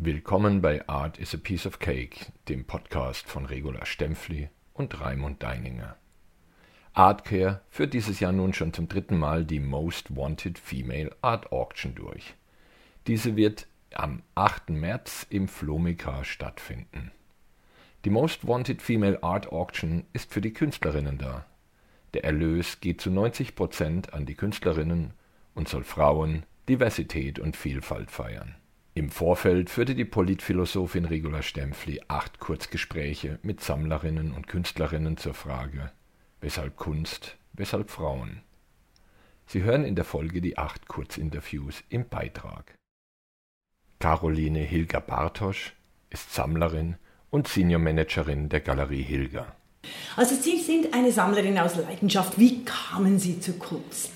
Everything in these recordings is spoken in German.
Willkommen bei Art is a Piece of Cake, dem Podcast von Regula Stempfli und Raimund Deininger. Artcare führt dieses Jahr nun schon zum dritten Mal die Most Wanted Female Art Auction durch. Diese wird am 8. März im Flomika stattfinden. Die Most Wanted Female Art Auction ist für die Künstlerinnen da. Der Erlös geht zu 90 Prozent an die Künstlerinnen und soll Frauen, Diversität und Vielfalt feiern. Im Vorfeld führte die Politphilosophin Regula Stempfli acht Kurzgespräche mit Sammlerinnen und Künstlerinnen zur Frage Weshalb Kunst, weshalb Frauen? Sie hören in der Folge die acht Kurzinterviews im Beitrag. Caroline Hilger Bartosch ist Sammlerin und Senior Managerin der Galerie Hilger. Also Sie sind eine Sammlerin aus Leidenschaft. Wie kamen Sie zur Kunst?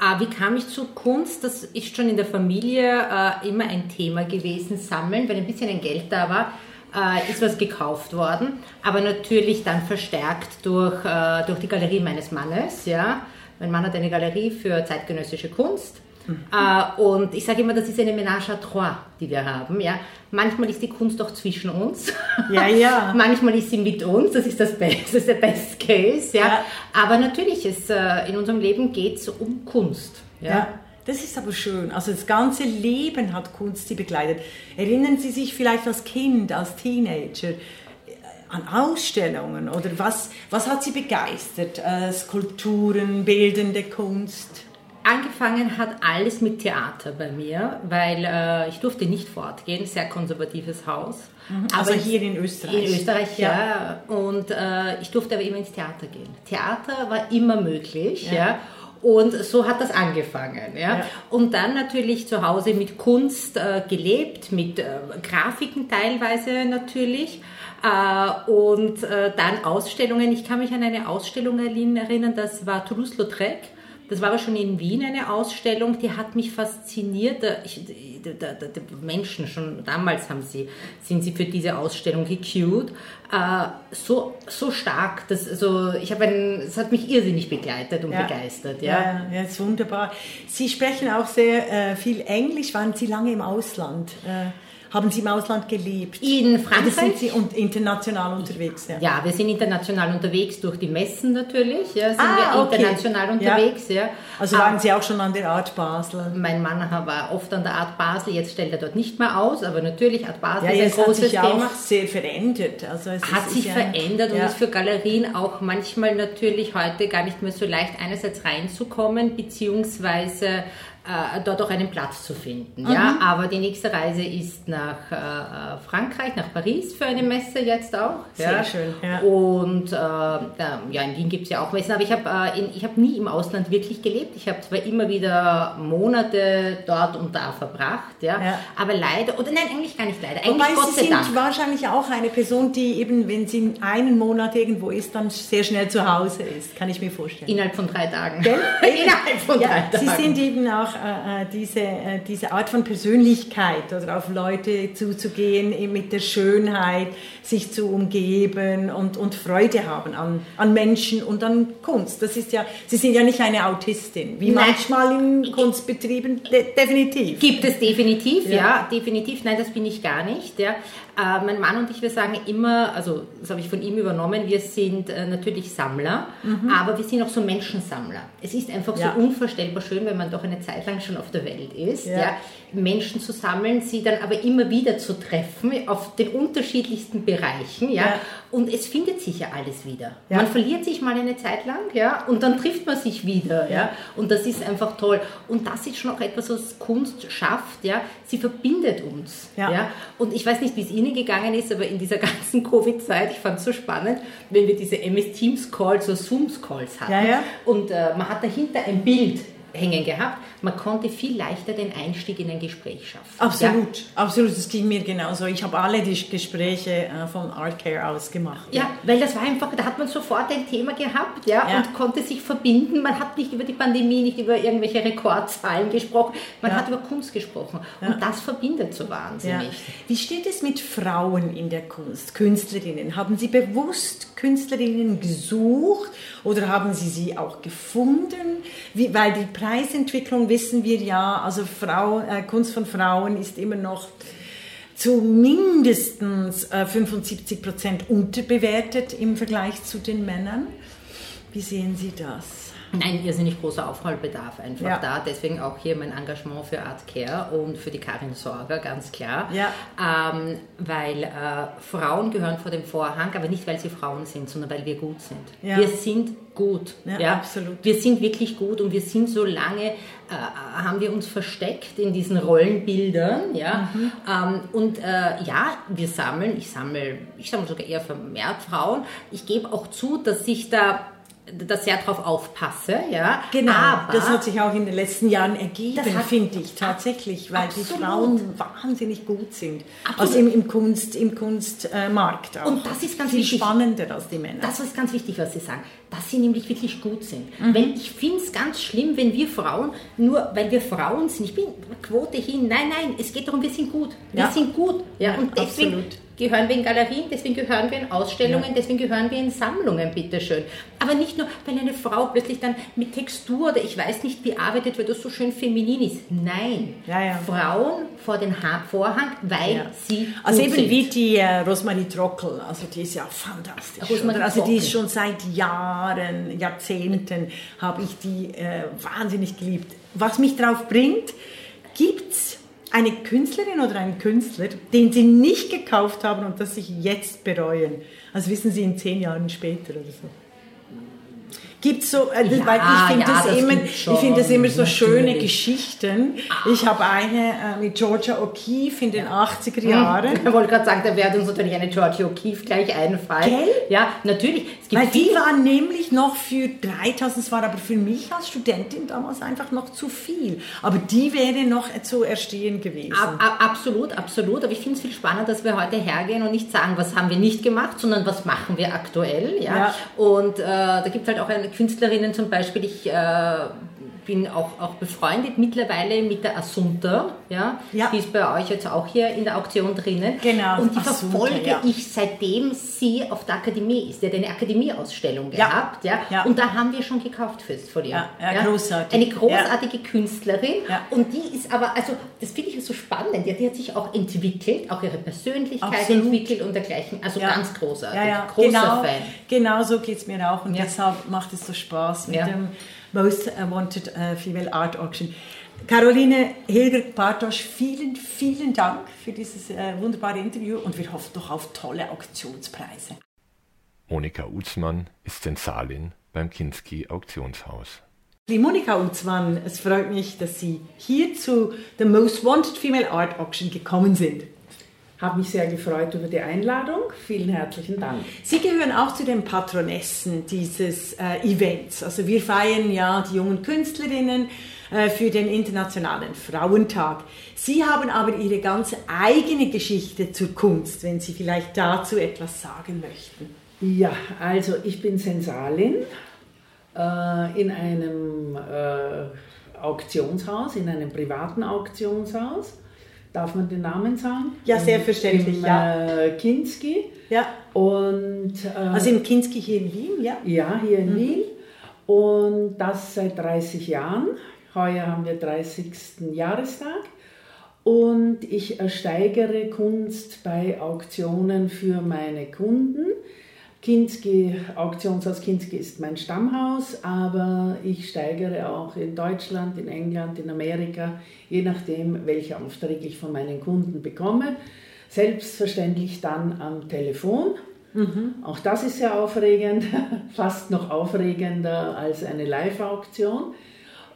Ah, wie kam ich zur Kunst? Das ist schon in der Familie äh, immer ein Thema gewesen, Sammeln, weil ein bisschen ein Geld da war. Äh, ist was gekauft worden, aber natürlich dann verstärkt durch, äh, durch die Galerie meines Mannes. Ja. Mein Mann hat eine Galerie für zeitgenössische Kunst äh, und ich sage immer, das ist eine Ménage à trois, die wir haben. Ja? Manchmal ist die Kunst auch zwischen uns. Ja, ja. Manchmal ist sie mit uns, das ist das Beste, das ist der Best Case. Ja? ja. Aber natürlich, ist, äh, in unserem Leben geht es um Kunst. Ja? ja. Das ist aber schön. Also das ganze Leben hat Kunst Sie begleitet. Erinnern Sie sich vielleicht als Kind, als Teenager äh, an Ausstellungen oder was, was hat Sie begeistert? Äh, Skulpturen, bildende Kunst? Angefangen hat alles mit Theater bei mir, weil äh, ich durfte nicht fortgehen, sehr konservatives Haus. Mhm. Also aber hier in Österreich? In Österreich, ja. ja. Und äh, ich durfte aber immer ins Theater gehen. Theater war immer möglich, ja. ja. Und so hat das angefangen. Ja? ja. Und dann natürlich zu Hause mit Kunst äh, gelebt, mit äh, Grafiken teilweise natürlich. Äh, und äh, dann Ausstellungen. Ich kann mich an eine Ausstellung erinnern, das war Toulouse-Lautrec. Das war aber schon in Wien eine Ausstellung, die hat mich fasziniert. Ich, die, die, die Menschen schon damals haben sie, sind sie für diese Ausstellung gecued. Äh, so, so stark, dass, also ich habe es hat mich irrsinnig begleitet und ja. begeistert. Ja. ja, ja, ist wunderbar. Sie sprechen auch sehr äh, viel Englisch. Waren Sie lange im Ausland? Äh haben Sie im Ausland gelebt? In Frankreich. Oder sind Sie und international unterwegs? Ja. ja, wir sind international unterwegs durch die Messen natürlich. Ja, sind ah, wir international okay. unterwegs. Ja. Also waren aber Sie auch schon an der Art Basel? Mein Mann war oft an der Art Basel. Jetzt stellt er dort nicht mehr aus, aber natürlich Art Basel ja, ist ein großes Thema. hat sich Auch sehr verändert. Also es hat sich verändert und ist für Galerien auch manchmal natürlich heute gar nicht mehr so leicht einerseits reinzukommen beziehungsweise äh, dort auch einen Platz zu finden. Mhm. Ja, aber die nächste Reise ist nach äh, Frankreich, nach Paris für eine Messe jetzt auch. Sehr ja. schön. Ja. Und äh, ja, in Wien gibt es ja auch Messen, aber ich habe äh, hab nie im Ausland wirklich gelebt. Ich habe zwar immer wieder Monate dort und da verbracht, ja, ja. aber leider, oder nein, eigentlich gar nicht leider, eigentlich Wobei Gott Sie sind Dank. wahrscheinlich auch eine Person, die eben, wenn sie einen Monat irgendwo ist, dann sehr schnell zu Hause ist, kann ich mir vorstellen. Innerhalb von drei Tagen. Innerhalb von drei Tagen. Sie sind eben auch äh, äh, diese, äh, diese Art von Persönlichkeit oder auf Leute zuzugehen mit der Schönheit, sich zu umgeben und, und Freude haben an, an Menschen und an Kunst. Das ist ja, Sie sind ja nicht eine Autistin, wie Nein. manchmal in Kunstbetrieben, de definitiv. Gibt es definitiv, ja. ja. definitiv. Nein, das bin ich gar nicht. Ja. Äh, mein Mann und ich, wir sagen immer, also das habe ich von ihm übernommen, wir sind äh, natürlich Sammler, mhm. aber wir sind auch so Menschensammler. Es ist einfach ja. so unvorstellbar schön, wenn man doch eine Zeit lang schon auf der Welt ist, ja. ja. Menschen zu sammeln, sie dann aber immer wieder zu treffen auf den unterschiedlichsten Bereichen, ja, ja. und es findet sich ja alles wieder. Ja. Man verliert sich mal eine Zeit lang, ja, und dann trifft man sich wieder, ja, und das ist einfach toll. Und das ist schon auch etwas, was Kunst schafft, ja, sie verbindet uns, ja, und ich weiß nicht, wie es Ihnen gegangen ist, aber in dieser ganzen Covid-Zeit, ich fand es so spannend, wenn wir diese MS Teams Calls oder Zooms Calls hatten, und äh, man hat dahinter ein Bild, hängen gehabt. Man konnte viel leichter den Einstieg in ein Gespräch schaffen. Absolut, ja? absolut. Das ging mir genauso. Ich habe alle die Gespräche äh, von Artcare aus gemacht. Ja, weil das war einfach, da hat man sofort ein Thema gehabt ja, ja. und konnte sich verbinden. Man hat nicht über die Pandemie, nicht über irgendwelche Rekordzahlen gesprochen. Man ja. hat über Kunst gesprochen. Und das verbindet so wahnsinnig. Wie steht es mit Frauen in der Kunst, Künstlerinnen? Haben Sie bewusst Künstlerinnen gesucht oder haben Sie sie auch gefunden? Wie, weil die Preisentwicklung wissen wir ja, also Frau, äh, Kunst von Frauen ist immer noch zu mindestens 75 Prozent unterbewertet im Vergleich zu den Männern. Wie sehen Sie das? Ein irrsinnig großer Aufholbedarf einfach ja. da. Deswegen auch hier mein Engagement für Art Care und für die Karin Sorger, ganz klar. Ja. Ähm, weil äh, Frauen gehören vor dem Vorhang, aber nicht, weil sie Frauen sind, sondern weil wir gut sind. Ja. Wir sind gut. Ja, ja, absolut. Wir sind wirklich gut und wir sind so lange, äh, haben wir uns versteckt in diesen Rollenbildern. Ja? Mhm. Ähm, und äh, ja, wir sammeln, ich sammle, ich sammle sogar eher vermehrt Frauen. Ich gebe auch zu, dass ich da das sehr darauf aufpasse. Ja. Genau, Aber das hat sich auch in den letzten Jahren ergeben, finde ich tatsächlich, weil absolut. die Frauen wahnsinnig gut sind. Absolut. Also im, im Kunst, im Kunstmarkt äh, auch. Und das ist ganz Viel wichtig. spannender als die Männer. Das ist ganz wichtig, was Sie sagen, dass sie nämlich wirklich gut sind. Mhm. Wenn, ich finde es ganz schlimm, wenn wir Frauen, nur weil wir Frauen sind, ich bin Quote hin, nein, nein, es geht darum, wir sind gut. Wir ja. sind gut. Ja, und deswegen, absolut gehören wir in Galerien, deswegen gehören wir in Ausstellungen, ja. deswegen gehören wir in Sammlungen, bitteschön. Aber nicht nur, wenn eine Frau plötzlich dann mit Textur oder ich weiß nicht wie arbeitet, weil das so schön feminin ist. Nein, ja, ja. Frauen vor den ha Vorhang, weil sie Also eben sind. wie die äh, Rosmarie Trockel, also die ist ja fantastisch. Rosmarie also die ist schon seit Jahren, Jahrzehnten, habe ich die äh, wahnsinnig geliebt. Was mich drauf bringt, gibt es eine Künstlerin oder einen Künstler, den Sie nicht gekauft haben und das sich jetzt bereuen? Also wissen Sie in zehn Jahren später oder so gibt so, äh, ja, weil ich finde ja, das, immer, ich finde das immer so natürlich. schöne Geschichten. Ah. Ich habe eine äh, mit Georgia O'Keeffe in den ja. 80er Jahren. Ich wollte gerade sagen, da wird uns natürlich eine Georgia O'Keeffe gleich einfallen. Gell? Ja, natürlich. weil die war nämlich noch für 3000, es war aber für mich als Studentin damals einfach noch zu viel. Aber die wäre noch zu erstehen gewesen. Ab, ab, absolut, absolut. Aber ich finde es viel spannender, dass wir heute hergehen und nicht sagen, was haben wir nicht gemacht, sondern was machen wir aktuell. Ja? Und äh, da gibt es halt auch eine Künstlerinnen zum Beispiel, ich äh, bin auch, auch befreundet mittlerweile mit der Assunta, ja? ja. die ist bei euch jetzt auch hier in der Auktion drinnen. Genau. Und die Assunta, verfolge ja. ich seitdem sie auf der Akademie ist. Die hat eine Akademieausstellung gehabt, ja. ja. Und da haben wir schon gekauft fürs von ihr. Ja, ja, großartig. Eine großartige Künstlerin. Und die ist aber, also das finde ich so spannend. Die, die, hat sich auch entwickelt, auch ihre Persönlichkeit Absolut. entwickelt und dergleichen. Also ganz großartig. Ja, ja. Großer genau, Fan. Genau so geht es mir auch. Und deshalb macht es so Spaß mit dem Most Wanted uh, Female Art Auction. Caroline Hilger-Bartosch, vielen, vielen Dank für dieses äh, wunderbare Interview und wir hoffen doch auf tolle Auktionspreise. Monika Utzmann ist Zensalin beim Kinski Auktionshaus. Die Monika Utzmann, es freut mich, dass Sie hier zu The Most Wanted Female Art Auction gekommen sind. Habe mich sehr gefreut über die Einladung. Vielen herzlichen Dank. Sie gehören auch zu den Patronessen dieses äh, Events. Also wir feiern ja die jungen Künstlerinnen äh, für den Internationalen Frauentag. Sie haben aber Ihre ganz eigene Geschichte zur Kunst, wenn Sie vielleicht dazu etwas sagen möchten. Ja, also ich bin Sensalin äh, in einem äh, Auktionshaus, in einem privaten Auktionshaus Darf man den Namen sagen? Ja, selbstverständlich. Im, ja. Äh, Kinski. Ja. Und, äh, also im Kinski hier in Wien, ja? Ja, hier in mhm. Wien. Und das seit 30 Jahren. Heuer haben wir 30. Jahrestag. Und ich ersteigere Kunst bei Auktionen für meine Kunden. Kinski, Auktionshaus Kinski ist mein Stammhaus, aber ich steigere auch in Deutschland, in England, in Amerika, je nachdem, welche Aufträge ich von meinen Kunden bekomme. Selbstverständlich dann am Telefon. Mhm. Auch das ist sehr aufregend, fast noch aufregender als eine Live-Auktion.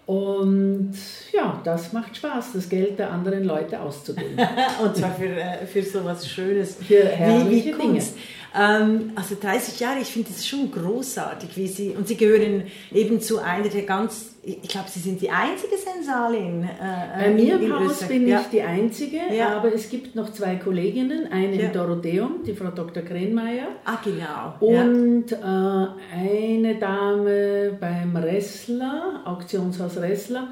Und ja, das macht Spaß, das Geld der anderen Leute auszugeben. Und zwar für, äh, für so was Schönes für wie, wie Kunst. Dinge. Ähm, also 30 Jahre, ich finde das schon großartig, wie Sie, und Sie gehören eben zu einer der ganz, ich glaube, Sie sind die einzige Sensalin. Äh, Bei mir im Haus Österreich. bin ja. ich die einzige, ja. aber es gibt noch zwei Kolleginnen, eine ja. im Dorotheum, die Frau Dr. Krenmeier. Ah, genau. Und äh, eine Dame beim Ressler, Auktionshaus Ressler,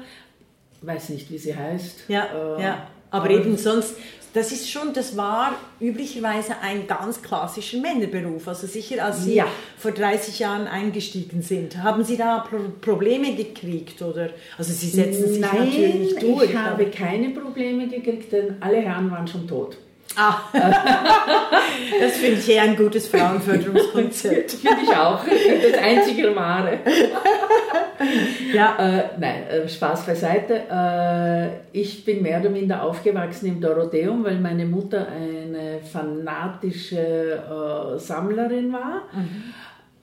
weiß nicht, wie sie heißt. Ja, äh, ja. Aber eben sonst, das ist schon, das war üblicherweise ein ganz klassischer Männerberuf. Also sicher, als Sie ja. vor 30 Jahren eingestiegen sind, haben Sie da Pro Probleme gekriegt oder? Also Sie setzen sich Nein, natürlich durch. ich habe keine Probleme gekriegt, denn alle Herren waren schon tot. Ah, das finde ich eher ein gutes Frauenförderungskonzept. finde ich auch. Das einzige Wahre. ja. Äh, nein, äh, Spaß beiseite. Äh, ich bin mehr oder minder aufgewachsen im Dorotheum, weil meine Mutter eine fanatische äh, Sammlerin war. Mhm.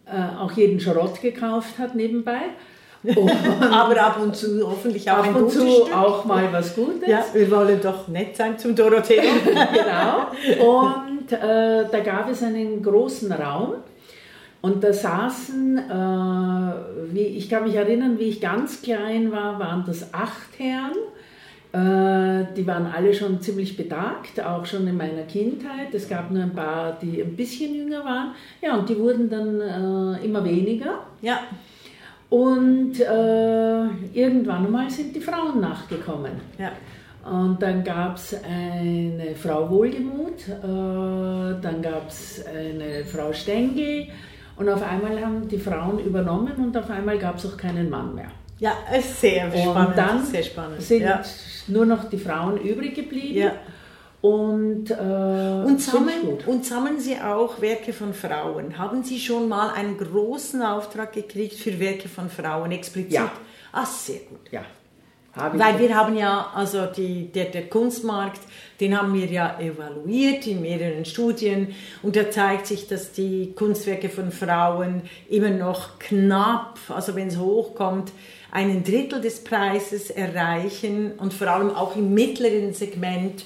Äh, auch jeden Schrott gekauft hat nebenbei. Aber ab und zu hoffentlich auch ab ein und zu Stück. auch mal was Gutes. Ja, wir wollen doch nett sein zum Dorothea. genau. Und äh, da gab es einen großen Raum und da saßen, äh, wie, ich kann mich erinnern, wie ich ganz klein war, waren das acht Herren. Äh, die waren alle schon ziemlich betagt, auch schon in meiner Kindheit. Es gab nur ein paar, die ein bisschen jünger waren. Ja, und die wurden dann äh, immer weniger. Ja. Und äh, irgendwann einmal sind die Frauen nachgekommen. Ja. Und dann gab es eine Frau Wohlgemut, äh, dann gab es eine Frau Stengel und auf einmal haben die Frauen übernommen und auf einmal gab es auch keinen Mann mehr. Ja, sehr spannend. Und dann sehr spannend. sind ja. nur noch die Frauen übrig geblieben. Ja. Und, äh, und, sammeln, und sammeln Sie auch Werke von Frauen? Haben Sie schon mal einen großen Auftrag gekriegt für Werke von Frauen explizit? Ja. Ah, sehr gut. Ja. Weil wir haben ja, also die, der, der Kunstmarkt, den haben wir ja evaluiert in mehreren Studien und da zeigt sich, dass die Kunstwerke von Frauen immer noch knapp, also wenn es hochkommt, einen Drittel des Preises erreichen und vor allem auch im mittleren Segment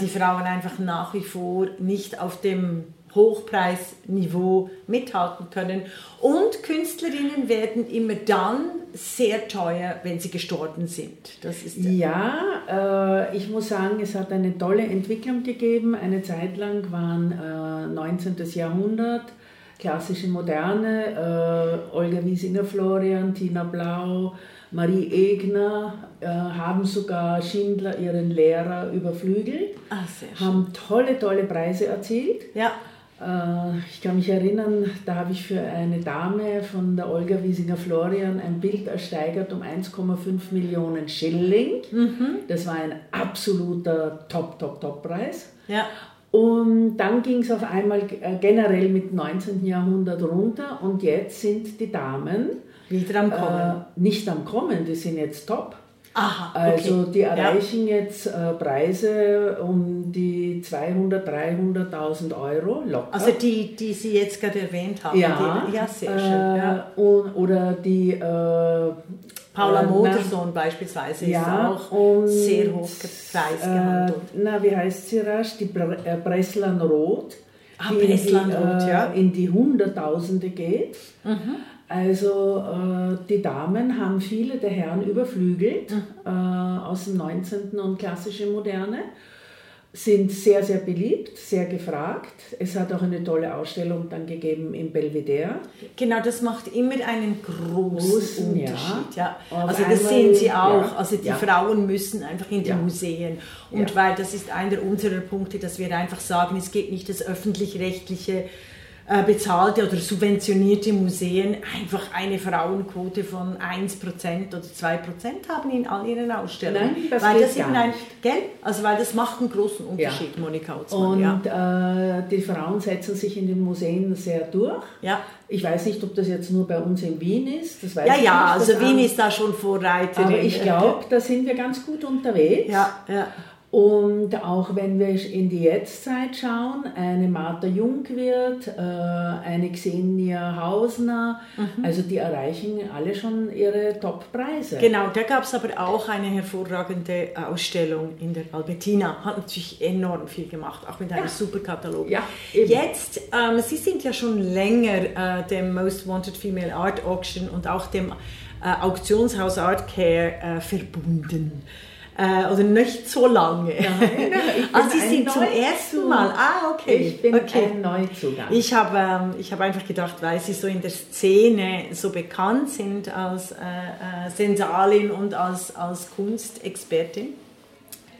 die Frauen einfach nach wie vor nicht auf dem Hochpreisniveau mithalten können. Und Künstlerinnen werden immer dann sehr teuer, wenn sie gestorben sind. Das ist ja, äh, ich muss sagen, es hat eine tolle Entwicklung gegeben. Eine Zeit lang waren äh, 19. Jahrhundert, klassische Moderne, äh, Olga Wiesinger-Florian, Tina Blau, Marie Egner äh, haben sogar Schindler, ihren Lehrer, überflügelt, Ach, haben tolle, tolle Preise erzielt. Ja. Äh, ich kann mich erinnern, da habe ich für eine Dame von der Olga Wiesinger-Florian ein Bild ersteigert um 1,5 Millionen Schilling. Mhm. Das war ein absoluter Top, Top, Top-Preis. Ja. Und dann ging es auf einmal äh, generell mit 19. Jahrhundert runter und jetzt sind die Damen wieder am Kommen. Äh, nicht am Kommen, die sind jetzt top. Aha, okay. Also die erreichen ja. jetzt äh, Preise um die 200, 300.000 Euro locker. Also die, die Sie jetzt gerade erwähnt haben. Ja, die, ja sehr schön. Äh, ja. Und, oder die... Äh, Paula äh, Modersohn beispielsweise ja, ist auch sehr hoch preisgehandelt. Äh, na, wie heißt sie rasch? Die Bre äh, Breslan Rot. Ah, Breslan Rot, ja. In die Hunderttausende geht. Mhm. Also äh, die Damen haben viele der Herren überflügelt mhm. äh, aus dem 19. und klassische Moderne, sind sehr, sehr beliebt, sehr gefragt. Es hat auch eine tolle Ausstellung dann gegeben im Belvedere. Genau, das macht immer einen großen, großen Unterschied. Ja. ja. Also das sehen Sie auch. Ja. Also die ja. Frauen müssen einfach in die Museen. Und weil das ist einer unserer Punkte, dass wir einfach sagen, es geht nicht das öffentlich-rechtliche bezahlte oder subventionierte Museen einfach eine Frauenquote von 1% oder 2% haben in all ihren Ausstellungen. Nein, das weil das eben ein, gell? Also weil das macht einen großen Unterschied, ja. Monika Utzmann. Und ja. äh, die Frauen setzen sich in den Museen sehr durch. Ja. Ich weiß nicht, ob das jetzt nur bei uns in Wien ist. Das weiß ja, ich ja, nicht, also Wien ist da schon Vorreiterin. Aber ich glaube, da sind wir ganz gut unterwegs. Ja, ja. Und auch wenn wir in die Jetztzeit schauen, eine Martha Jungwirth, äh, eine Xenia Hausner, mhm. also die erreichen alle schon ihre Top-Preise. Genau, da gab es aber auch eine hervorragende Ausstellung in der Albertina. Hat natürlich enorm viel gemacht, auch mit einem ja. super Katalog. Ja, Jetzt, ähm, Sie sind ja schon länger äh, dem Most Wanted Female Art Auction und auch dem äh, Auktionshaus Art Care äh, verbunden äh, oder nicht so lange. Nein, also Sie sind zum ersten Mal. Ah, okay. Ich bin okay. ein Neuzugang. Ich habe ähm, hab einfach gedacht, weil Sie so in der Szene so bekannt sind als äh, äh, Sensalin und als, als Kunstexpertin.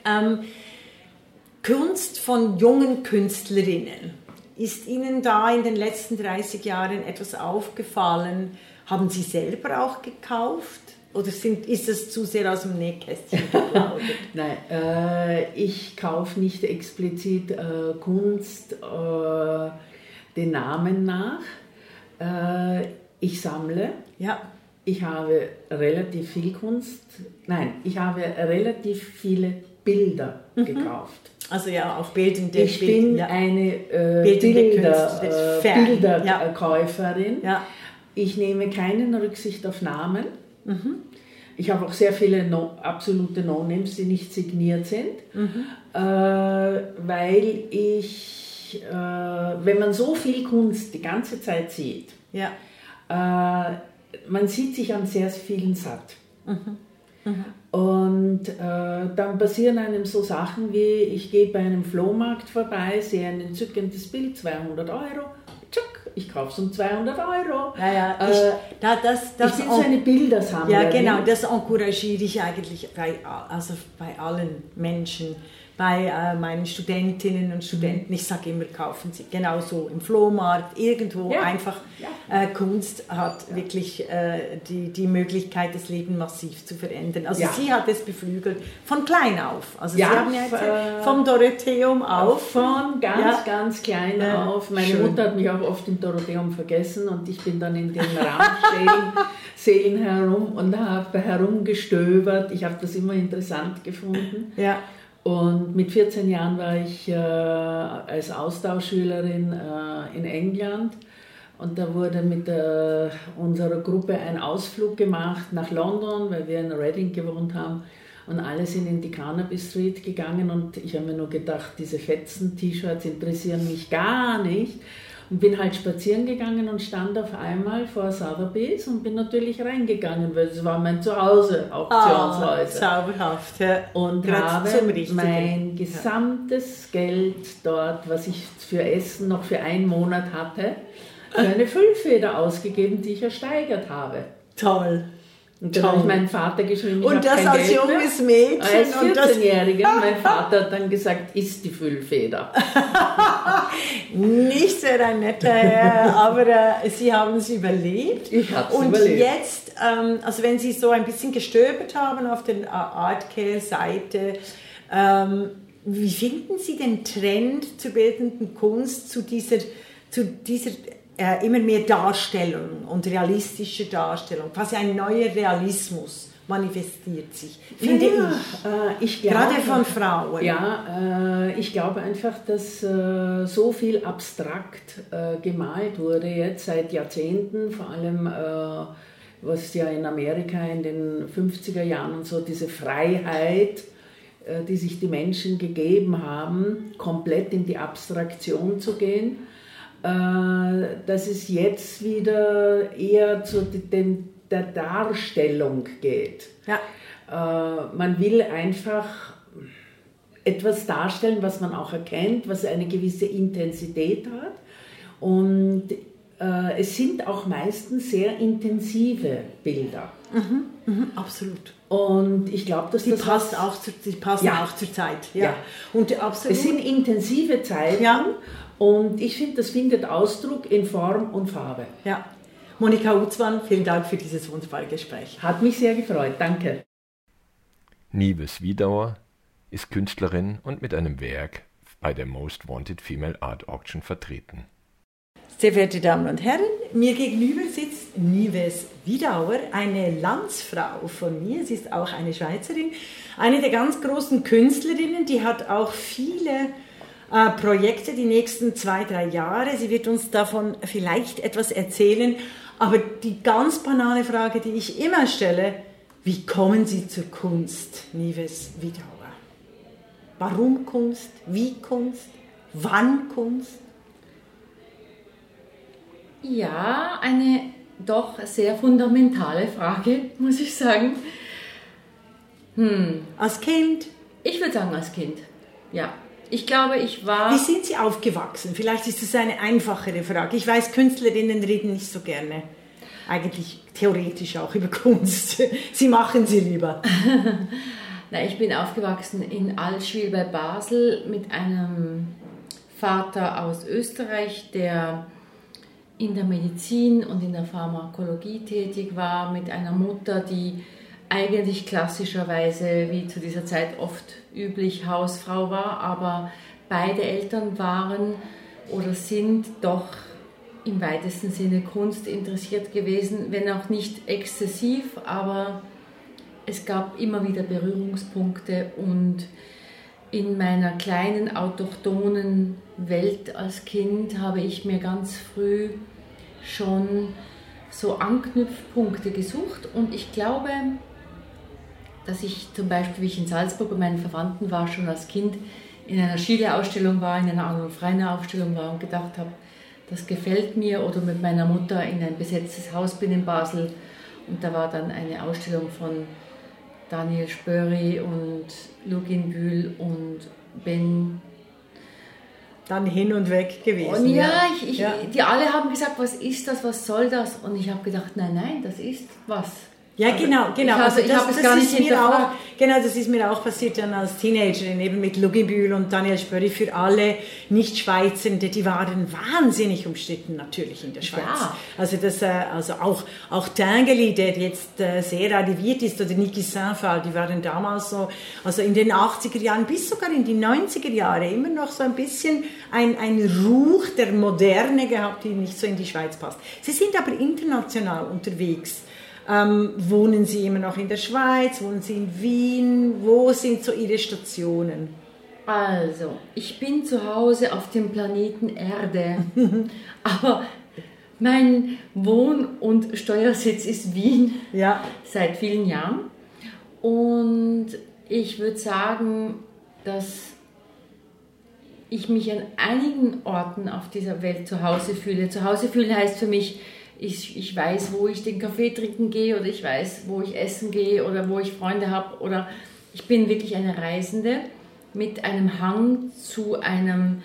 Ähm, Kunst von jungen Künstlerinnen. Ist Ihnen da in den letzten 30 Jahren etwas aufgefallen? Haben Sie selber auch gekauft? Oder sind, ist das zu sehr aus dem Nähkästchen Nein, äh, ich kaufe nicht explizit äh, Kunst äh, den Namen nach. Äh, ich sammle. Ja. Ich habe relativ viel Kunst. Nein, ich habe relativ viele Bilder mhm. gekauft. Also ja, auf bildende Ich Bild, bin ja. eine äh, Bilder, äh, Bilderkäuferin. Ja. ja. Ich nehme keine Rücksicht auf Namen. Mhm. Ich habe auch sehr viele no, absolute No-Names, die nicht signiert sind, mhm. äh, weil ich, äh, wenn man so viel Kunst die ganze Zeit sieht, ja. äh, man sieht sich an sehr vielen satt. Mhm. Mhm. Und äh, dann passieren einem so Sachen wie, ich gehe bei einem Flohmarkt vorbei, sehe ein entzückendes Bild, 200 Euro, ich kaufe es um 200 Euro. Ja, ja, ich, äh, da, das, das ich bin so eine Bildersammlerin. Ja, genau, das encouragiere ich eigentlich bei, also bei allen Menschen bei äh, meinen Studentinnen und Studenten. Mhm. Ich sage immer, kaufen Sie genauso im Flohmarkt, irgendwo ja. einfach. Ja. Äh, Kunst hat ja. wirklich äh, die, die Möglichkeit, das Leben massiv zu verändern. Also sie hat es beflügelt von klein auf. Also Sie haben ja äh, vom Dorotheum auf. Von ganz, ganz klein auf. Meine Schön. Mutter hat mich auch oft im Dorotheum vergessen und ich bin dann in den Raumsälen herum und habe herumgestöbert. Ich habe das immer interessant gefunden. Ja. Und mit 14 Jahren war ich äh, als Austauschschülerin äh, in England und da wurde mit äh, unserer Gruppe ein Ausflug gemacht nach London, weil wir in Reading gewohnt haben. Und alle sind in die Cannabis Street gegangen und ich habe mir nur gedacht, diese fetzen T-Shirts interessieren mich gar nicht. Und bin halt spazieren gegangen und stand auf einmal vor Sotheby's und bin natürlich reingegangen, weil es war mein Zuhause, Auktionshäuser. Oh, zauberhaft, ja. Und Gerade habe mein gesamtes. Geld dort, was ich für Essen noch für einen Monat hatte, für eine Füllfeder ausgegeben, die ich ersteigert habe. Toll. Und dann habe ich meinen Vater geschrieben, Und das als Geld junges Mädchen. Als 14-Jährige. mein Vater hat dann gesagt, ist die Füllfeder. Nicht sehr ein netter Herr, aber äh, Sie haben es überlebt. Ich habe es überlebt. Und jetzt, ähm, also wenn Sie so ein bisschen gestöbert haben auf der Artcare-Seite, ähm, wie finden Sie den Trend zur bildenden Kunst, zu dieser, zu dieser äh, immer mehr Darstellung und realistische Darstellung, quasi ein neuer Realismus manifestiert sich, finde ja, ich. Äh, ich glaube, Gerade von Frauen. Ja, äh, ich glaube einfach, dass äh, so viel abstrakt äh, gemalt wurde jetzt seit Jahrzehnten, vor allem äh, was ja in Amerika in den 50er Jahren und so diese Freiheit, äh, die sich die Menschen gegeben haben, komplett in die Abstraktion zu gehen dass es jetzt wieder eher zu dem, der Darstellung geht. Ja. Äh, man will einfach etwas darstellen, was man auch erkennt, was eine gewisse Intensität hat. Und äh, es sind auch meistens sehr intensive Bilder. Mhm, mh, absolut. Und ich glaube, dass die das passt auch zu, die passen ja. auch zur Zeit. Ja. ja. Und absolut. Es sind intensive Zeiten. Ja. Und ich finde, das findet Ausdruck in Form und Farbe. Ja. Monika Utzmann, vielen Dank für dieses wunderbare Gespräch. Hat mich sehr gefreut. Danke. Nieves Wiedauer ist Künstlerin und mit einem Werk bei der Most Wanted Female Art Auction vertreten. Sehr verehrte Damen und Herren, mir gegenüber sitzt Nieves Wiedauer, eine Landsfrau von mir. Sie ist auch eine Schweizerin, eine der ganz großen Künstlerinnen. Die hat auch viele äh, Projekte die nächsten zwei, drei Jahre. Sie wird uns davon vielleicht etwas erzählen. Aber die ganz banale Frage, die ich immer stelle, wie kommen Sie zur Kunst, Nives Wiedauer? Warum Kunst? Wie Kunst? Wann Kunst? Ja, eine doch sehr fundamentale Frage, muss ich sagen. Hm. Als Kind? Ich würde sagen als Kind, ja. Ich glaube, ich war. Wie sind Sie aufgewachsen? Vielleicht ist das eine einfachere Frage. Ich weiß, Künstlerinnen reden nicht so gerne. Eigentlich theoretisch auch über Kunst. Sie machen sie lieber. Na, ich bin aufgewachsen in Allschwil bei Basel mit einem Vater aus Österreich, der in der Medizin und in der Pharmakologie tätig war, mit einer Mutter, die eigentlich klassischerweise, wie zu dieser Zeit oft üblich, Hausfrau war, aber beide Eltern waren oder sind doch im weitesten Sinne Kunst interessiert gewesen, wenn auch nicht exzessiv, aber es gab immer wieder Berührungspunkte und in meiner kleinen autochthonen Welt als Kind habe ich mir ganz früh schon so Anknüpfpunkte gesucht und ich glaube, dass ich zum Beispiel, wie ich in Salzburg bei meinen Verwandten war, schon als Kind in einer Schiele-Ausstellung war, in einer und Freiner-Ausstellung war und gedacht habe, das gefällt mir oder mit meiner Mutter in ein besetztes Haus bin in Basel und da war dann eine Ausstellung von Daniel Spöri und Lugin Bühl und Ben dann hin und weg gewesen. Und ja, ja. Ich, ich, ja, die alle haben gesagt, was ist das, was soll das? Und ich habe gedacht, nein, nein, das ist was. Ja, genau, genau. Ich, also, ich habe es gar nicht auch, Genau, das ist mir auch passiert dann als Teenagerin, eben mit Lugibühl und Daniel Spöri. Für alle Nicht-Schweizernde, die waren wahnsinnig umstritten natürlich in der Schweiz. Ja. Also, das, äh, also auch, auch Tangeli, der jetzt äh, sehr arriviert ist, oder Niki Saint-Fall, die waren damals so, also in den 80er Jahren bis sogar in die 90er Jahre immer noch so ein bisschen ein, ein Ruch der Moderne gehabt, die nicht so in die Schweiz passt. Sie sind aber international unterwegs. Ähm, wohnen Sie immer noch in der Schweiz? Wohnen Sie in Wien? Wo sind so Ihre Stationen? Also, ich bin zu Hause auf dem Planeten Erde, aber mein Wohn- und Steuersitz ist Wien ja. seit vielen Jahren. Und ich würde sagen, dass ich mich an einigen Orten auf dieser Welt zu Hause fühle. Zu Hause fühlen heißt für mich, ich, ich weiß, wo ich den Kaffee trinken gehe oder ich weiß, wo ich essen gehe oder wo ich Freunde habe oder ich bin wirklich eine Reisende mit einem Hang zu einem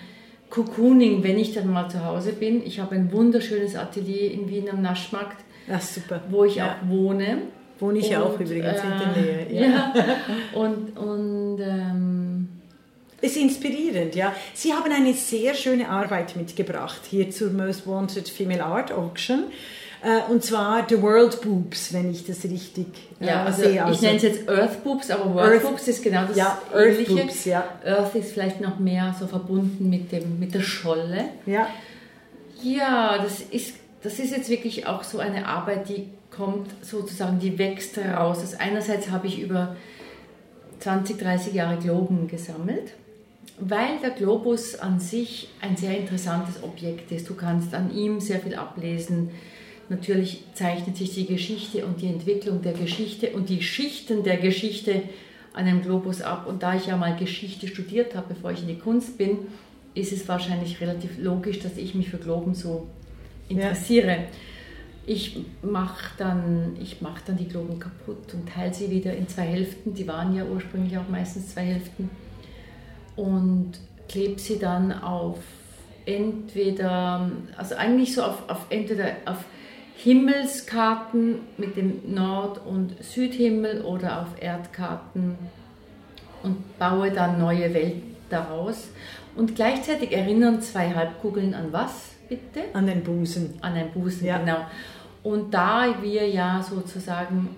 Cocooning, wenn ich dann mal zu Hause bin. Ich habe ein wunderschönes Atelier in Wien am Naschmarkt, Ach, wo ich ja. auch wohne. Wohne ich und, auch übrigens äh, in der Nähe. Ja, ja. und, und ähm, ist inspirierend, ja. Sie haben eine sehr schöne Arbeit mitgebracht hier zur Most Wanted Female Art Auction. Äh, und zwar The World Boobs, wenn ich das richtig äh, ja, also sehe. Also ich nenne es jetzt Earth Boobs, aber World Earth, Boobs ist genau das ja, Ähnliche. Earth Boobs, ja. Earth ist vielleicht noch mehr so verbunden mit, dem, mit der Scholle. Ja. Ja, das ist, das ist jetzt wirklich auch so eine Arbeit, die kommt sozusagen, die wächst heraus. Also einerseits habe ich über 20, 30 Jahre Globen gesammelt weil der Globus an sich ein sehr interessantes Objekt ist. Du kannst an ihm sehr viel ablesen. Natürlich zeichnet sich die Geschichte und die Entwicklung der Geschichte und die Schichten der Geschichte an einem Globus ab. Und da ich ja mal Geschichte studiert habe, bevor ich in die Kunst bin, ist es wahrscheinlich relativ logisch, dass ich mich für Globen so interessiere. Ja. Ich mache dann, mach dann die Globen kaputt und teile sie wieder in zwei Hälften. Die waren ja ursprünglich auch meistens zwei Hälften und klebe sie dann auf entweder, also eigentlich so auf, auf entweder auf Himmelskarten mit dem Nord- und Südhimmel oder auf Erdkarten und baue dann neue Welt daraus. Und gleichzeitig erinnern zwei Halbkugeln an was, bitte? An den Busen. An den Busen, ja. genau. Und da wir ja sozusagen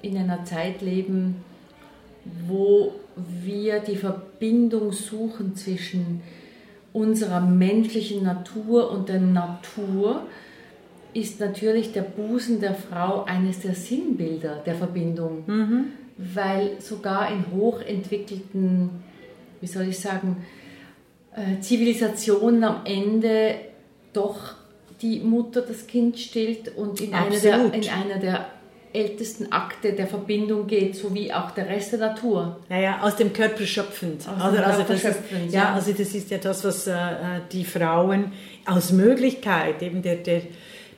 in einer Zeit leben, wo wir die Verbindung suchen zwischen unserer menschlichen Natur und der Natur, ist natürlich der Busen der Frau eines der Sinnbilder der Verbindung. Mhm. Weil sogar in hochentwickelten, wie soll ich sagen, äh, Zivilisationen am Ende doch die Mutter das Kind stillt und in einer, der, in einer der ältesten Akte der Verbindung geht, so wie auch der Rest der Natur. Ja, ja, aus dem Körper schöpfend. Aus also, also das schöpfend, ist, ja, ja, also das ist ja das, was äh, die Frauen aus Möglichkeit eben der, der,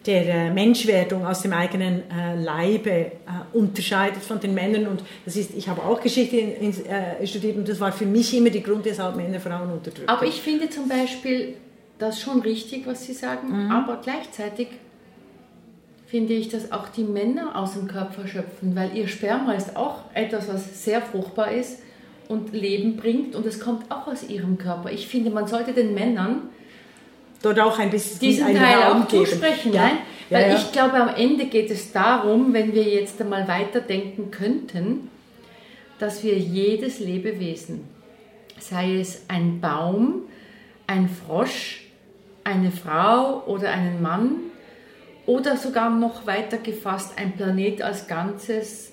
der äh, Menschwerdung aus dem eigenen äh, Leibe äh, unterscheidet von den Männern. Und das ist, ich habe auch Geschichte in, in, äh, studiert und das war für mich immer die Grund, weshalb Männer Frauen unterdrücken. Aber ich finde zum Beispiel das schon richtig, was Sie sagen, mhm. aber gleichzeitig finde ich, dass auch die Männer aus dem Körper schöpfen, weil ihr Sperma ist auch etwas, was sehr fruchtbar ist und Leben bringt und es kommt auch aus ihrem Körper. Ich finde, man sollte den Männern dort auch ein bisschen diesen einen Teil Raum auch geben. zusprechen. Ja. Nein? Ja, Weil ja. ich glaube, am Ende geht es darum, wenn wir jetzt einmal weiterdenken könnten, dass wir jedes Lebewesen, sei es ein Baum, ein Frosch, eine Frau oder einen Mann oder sogar noch weiter gefasst ein Planet als Ganzes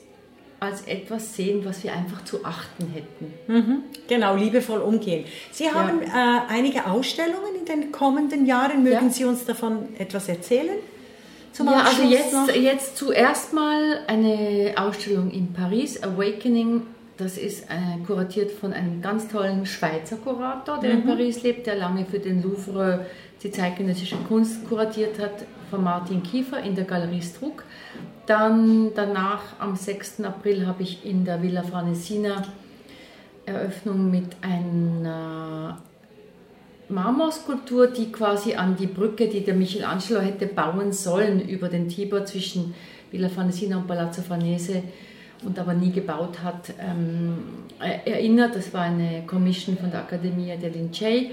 als etwas sehen, was wir einfach zu achten hätten. Genau, liebevoll umgehen. Sie haben äh, einige Ausstellungen in den kommenden Jahren. Mögen Ja. Sie uns davon etwas erzählen? Zum Ja, also Abschluss jetzt, noch? jetzt zuerst mal eine Ausstellung in Paris, Awakening. Das ist äh, kuratiert von einem ganz tollen Schweizer Kurator, der in Paris lebt, der lange für den Louvre die zeitgenössische Kunst kuratiert hat, von Martin Kiefer in der Galerie Struck. Dann danach am 6. April habe ich in der Villa Farnesina Eröffnung mit einer Marmorskulptur, die quasi an die Brücke, die der Michelangelo hätte bauen sollen über den Tiber zwischen Villa Farnesina und Palazzo Farnese und aber nie gebaut hat, ähm, äh, erinnert. Das war eine Commission von der Accademia dei Lincei.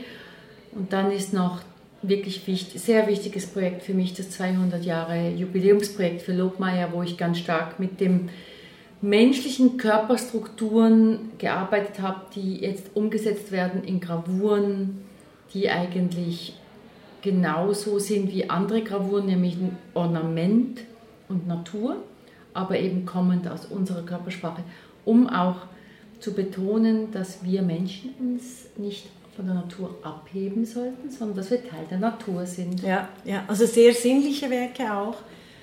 Und dann ist noch wirklich wichtig, sehr wichtiges Projekt für mich, das 200 Jahre Jubiläumsprojekt für Lobmeier, wo ich ganz stark mit dem menschlichen Körperstrukturen gearbeitet habe, die jetzt umgesetzt werden in Gravuren, die eigentlich genauso sind wie andere Gravuren, nämlich Ornament und Natur, aber eben kommend aus unserer Körpersprache, um auch zu betonen, dass wir Menschen uns nicht von der Natur abheben sollten, sondern dass wir Teil der Natur sind. Ja, ja, also sehr sinnliche Werke auch.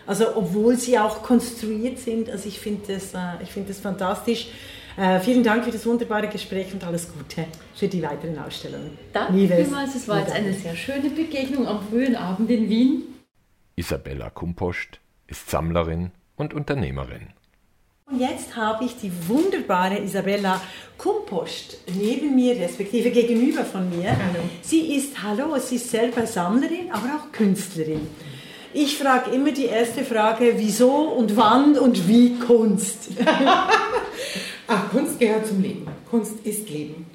Also obwohl sie auch konstruiert sind. Also ich finde das, äh, ich finde das fantastisch. Äh, vielen Dank für das wunderbare Gespräch und alles Gute für die weiteren Ausstellungen. Danke Nieves. vielmals, es war jetzt eine sehr schöne Begegnung am frühen Abend in Wien. Isabella Kumpost ist Sammlerin und Unternehmerin. Und jetzt habe ich die wunderbare Isabella Kumpost neben mir, respektive gegenüber von mir. Hallo. Sie ist, hallo, sie ist selber Sammlerin, aber auch Künstlerin. Ich frage immer die erste Frage, wieso und wann und wie Kunst? Ach, Kunst gehört zum Leben. Kunst ist Leben.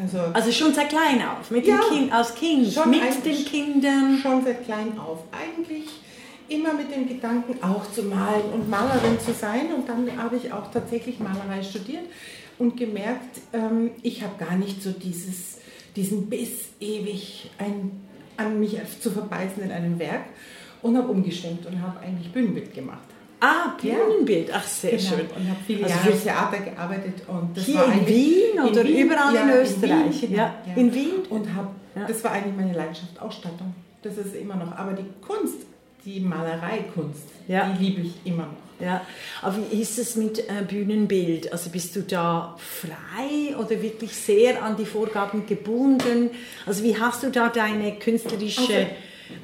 Also, Also schon seit klein auf, mit Ja, dem kind, als Kind, mit den Kindern. schon seit klein auf. Eigentlich immer mit dem Gedanken, auch zu malen und Malerin zu sein. Und dann habe ich auch tatsächlich Malerei studiert und gemerkt, ähm, ich habe gar nicht so dieses, diesen Biss ewig ein, an mich zu verbeißen in einem Werk und habe umgeschwenkt und habe eigentlich Bühnenbild gemacht. Ah, Bühnenbild, ach sehr Genau. schön. Und habe viele Also Jahre im Theater gearbeitet. Und das Hier war in Wien oder überall in ja, Österreich? Wien, Ja, genau, in Wien? Und hab, Ja. das war eigentlich meine Leidenschaft, Ausstattung. Das ist immer noch. Aber die Kunst, die Malereikunst, Ja. die liebe ich immer noch. Ja, aber wie ist es mit äh, Bühnenbild? Also bist du da frei oder wirklich sehr an die Vorgaben gebunden? Also wie hast du da deine künstlerische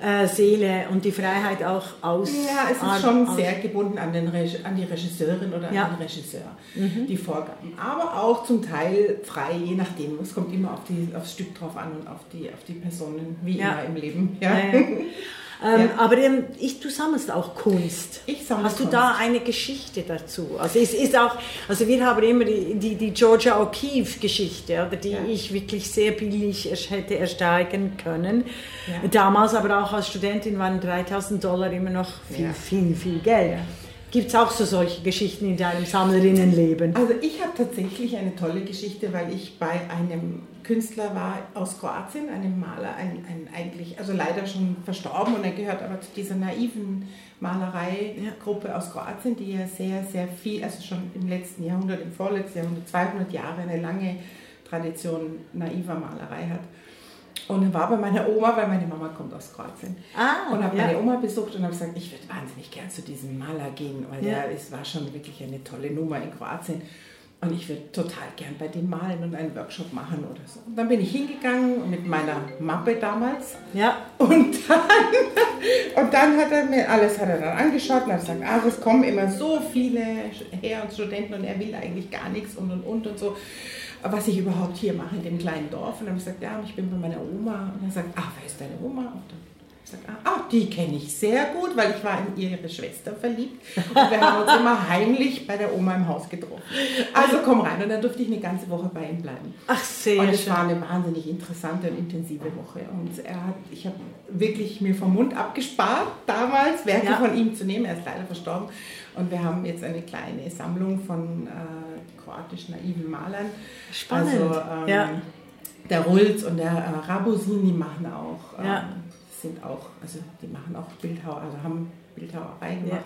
äh, Seele und die Freiheit auch aus? Ja, es ist schon sehr gebunden an, den Reg an die Regisseurin oder Ja. an den Regisseur, die Vorgaben. Aber auch zum Teil frei, je nachdem. Es kommt immer auf die, aufs Stück drauf an und auf die, auf die Personen, wie Ja. immer im Leben. Ja. Ähm, Ja. Aber ähm, ich, du sammelst auch Kunst. Ich sammle Hast du Kunst. da eine Geschichte dazu? Also es ist auch, also wir haben immer die, die, die Georgia O'Keeffe Geschichte, oder die Ja. ich wirklich sehr billig hätte ersteigen können. Ja. Damals aber auch als Studentin waren 3000 Dollar immer noch viel, viel, viel Geld. Gibt es auch so solche Geschichten in deinem Sammlerinnenleben? Also ich habe tatsächlich eine tolle Geschichte, weil ich bei einem Künstler war aus Kroatien, einem Maler, ein, ein eigentlich, also leider schon verstorben und er gehört aber zu dieser naiven Malereigruppe aus Kroatien, die ja sehr, sehr viel, also schon im letzten Jahrhundert, im vorletzten Jahrhundert, 200 Jahre eine lange Tradition naiver Malerei hat. Und er war bei meiner Oma, weil meine Mama kommt aus Kroatien. Ah, und habe ja. meine Oma besucht und habe gesagt, ich würde wahnsinnig gern zu diesem Maler gehen, weil Ja. der es war schon wirklich eine tolle Nummer in Kroatien. Und ich würde total gern bei dem malen und einen Workshop machen oder so. Und dann bin ich hingegangen mit meiner Mappe damals. Ja, Und dann, und dann hat er mir alles hat er dann angeschaut und hat gesagt, ach, es kommen immer so viele her und Studenten und er will eigentlich gar nichts und und und und so. Was ich überhaupt hier mache in dem kleinen Dorf. Und dann habe ich gesagt, ja, ich bin bei meiner Oma. Und er sagt, ach, wer ist deine Oma? Und dann Ich sage, ah, die kenne ich sehr gut, weil ich war in ihre Schwester verliebt. Und wir haben uns immer heimlich bei der Oma im Haus getroffen. Also komm rein. Und dann durfte ich eine ganze Woche bei ihm bleiben. Ach, sehr Und es war eine wahnsinnig interessante und intensive Woche. Und er hat, ich habe wirklich mir vom Mund abgespart, damals Werke Ja. von ihm zu nehmen. Er ist leider verstorben. Und wir haben jetzt eine kleine Sammlung von äh, kroatisch naiven Malern. Spannend. Also, ähm, Ja. Der Rulz und der äh, Rabusin, die machen auch, ähm, Ja. sind auch, also die machen auch Bildhauer, also haben Bildhauerei gemacht.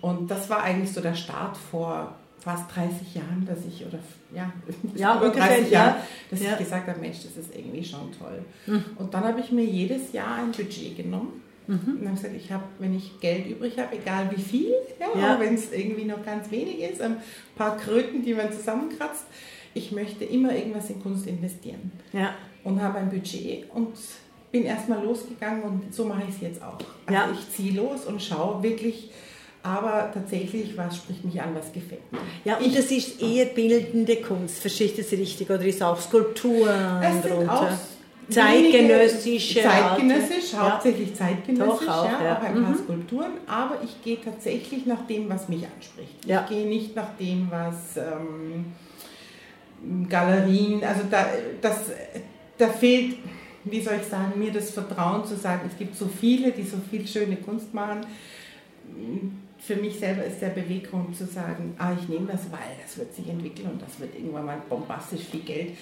Und das war eigentlich so der Start vor fast 30 Jahren, dass ich, oder ja, Ja, über ungefähr, 30 ja. Jahren, dass Ja. Mhm. ich gesagt habe, Mensch, das ist irgendwie schon toll. Und dann habe ich mir jedes Jahr ein Budget genommen. Mhm. Und habe gesagt, ich habe, wenn ich Geld übrig habe, egal wie viel, ja, Ja. auch wenn es irgendwie noch ganz wenig ist, ein paar Kröten, die man zusammenkratzt, ich möchte immer irgendwas in Kunst investieren Ja. und habe ein Budget und bin erstmal losgegangen und so mache ich es jetzt auch. Also Ja. ich ziehe los und schaue wirklich, aber tatsächlich, was spricht mich an, was gefällt mir. Ja, und das ist eher bildende Kunst, verstehe ich das richtig? Oder ist auch Skulpturen Es sind auch Zeitgenössische. zeitgenössisch, Arte. hauptsächlich zeitgenössisch, Doch, auch, ja, ja. auch ein paar Mhm. Skulpturen, aber ich gehe tatsächlich nach dem, was mich anspricht. Ja. Ich gehe nicht nach dem, was ähm, Galerien, also da, das, da fehlt, wie soll ich sagen, mir das Vertrauen zu sagen, es gibt so viele, die so viel schöne Kunst machen. Für mich selber ist der Beweggrund zu sagen, ah, ich nehme das, weil das wird sich entwickeln und das wird irgendwann mal bombastisch viel Geld.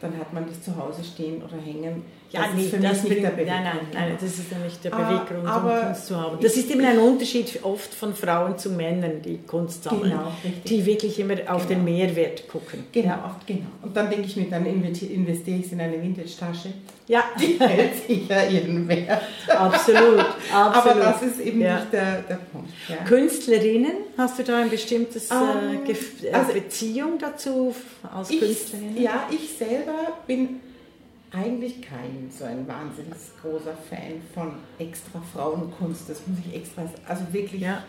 Dann hat man das zu Hause stehen oder hängen. Ja, das nee, ist für das mich nicht der bringt, nein, nein, Beweggrund. nein, das ist ja nicht der Ah, Beweggrund, um aber Kunst zu haben. Das ist eben ein Unterschied oft von Frauen zu Männern, die Kunst sammeln, Genau, die wirklich immer auf den Genau. Mehrwert gucken. Genau, oft, genau. Und dann denke ich mir, dann investi- investiere ich es in eine Vintage-Tasche. Ja, Die hält sicher ihren Wert. absolut, Aber absolut. das ist eben Ja. nicht der, der Punkt. Ja. Künstlerinnen, hast du da ein bestimmtes äh, Ähm, äh, also- Beziehung dazu als Ich, Künstlerin? ja, ich selber bin eigentlich kein so ein wahnsinnig großer Fan von extra Frauenkunst. Das muss ich extra, also wirklich Ja.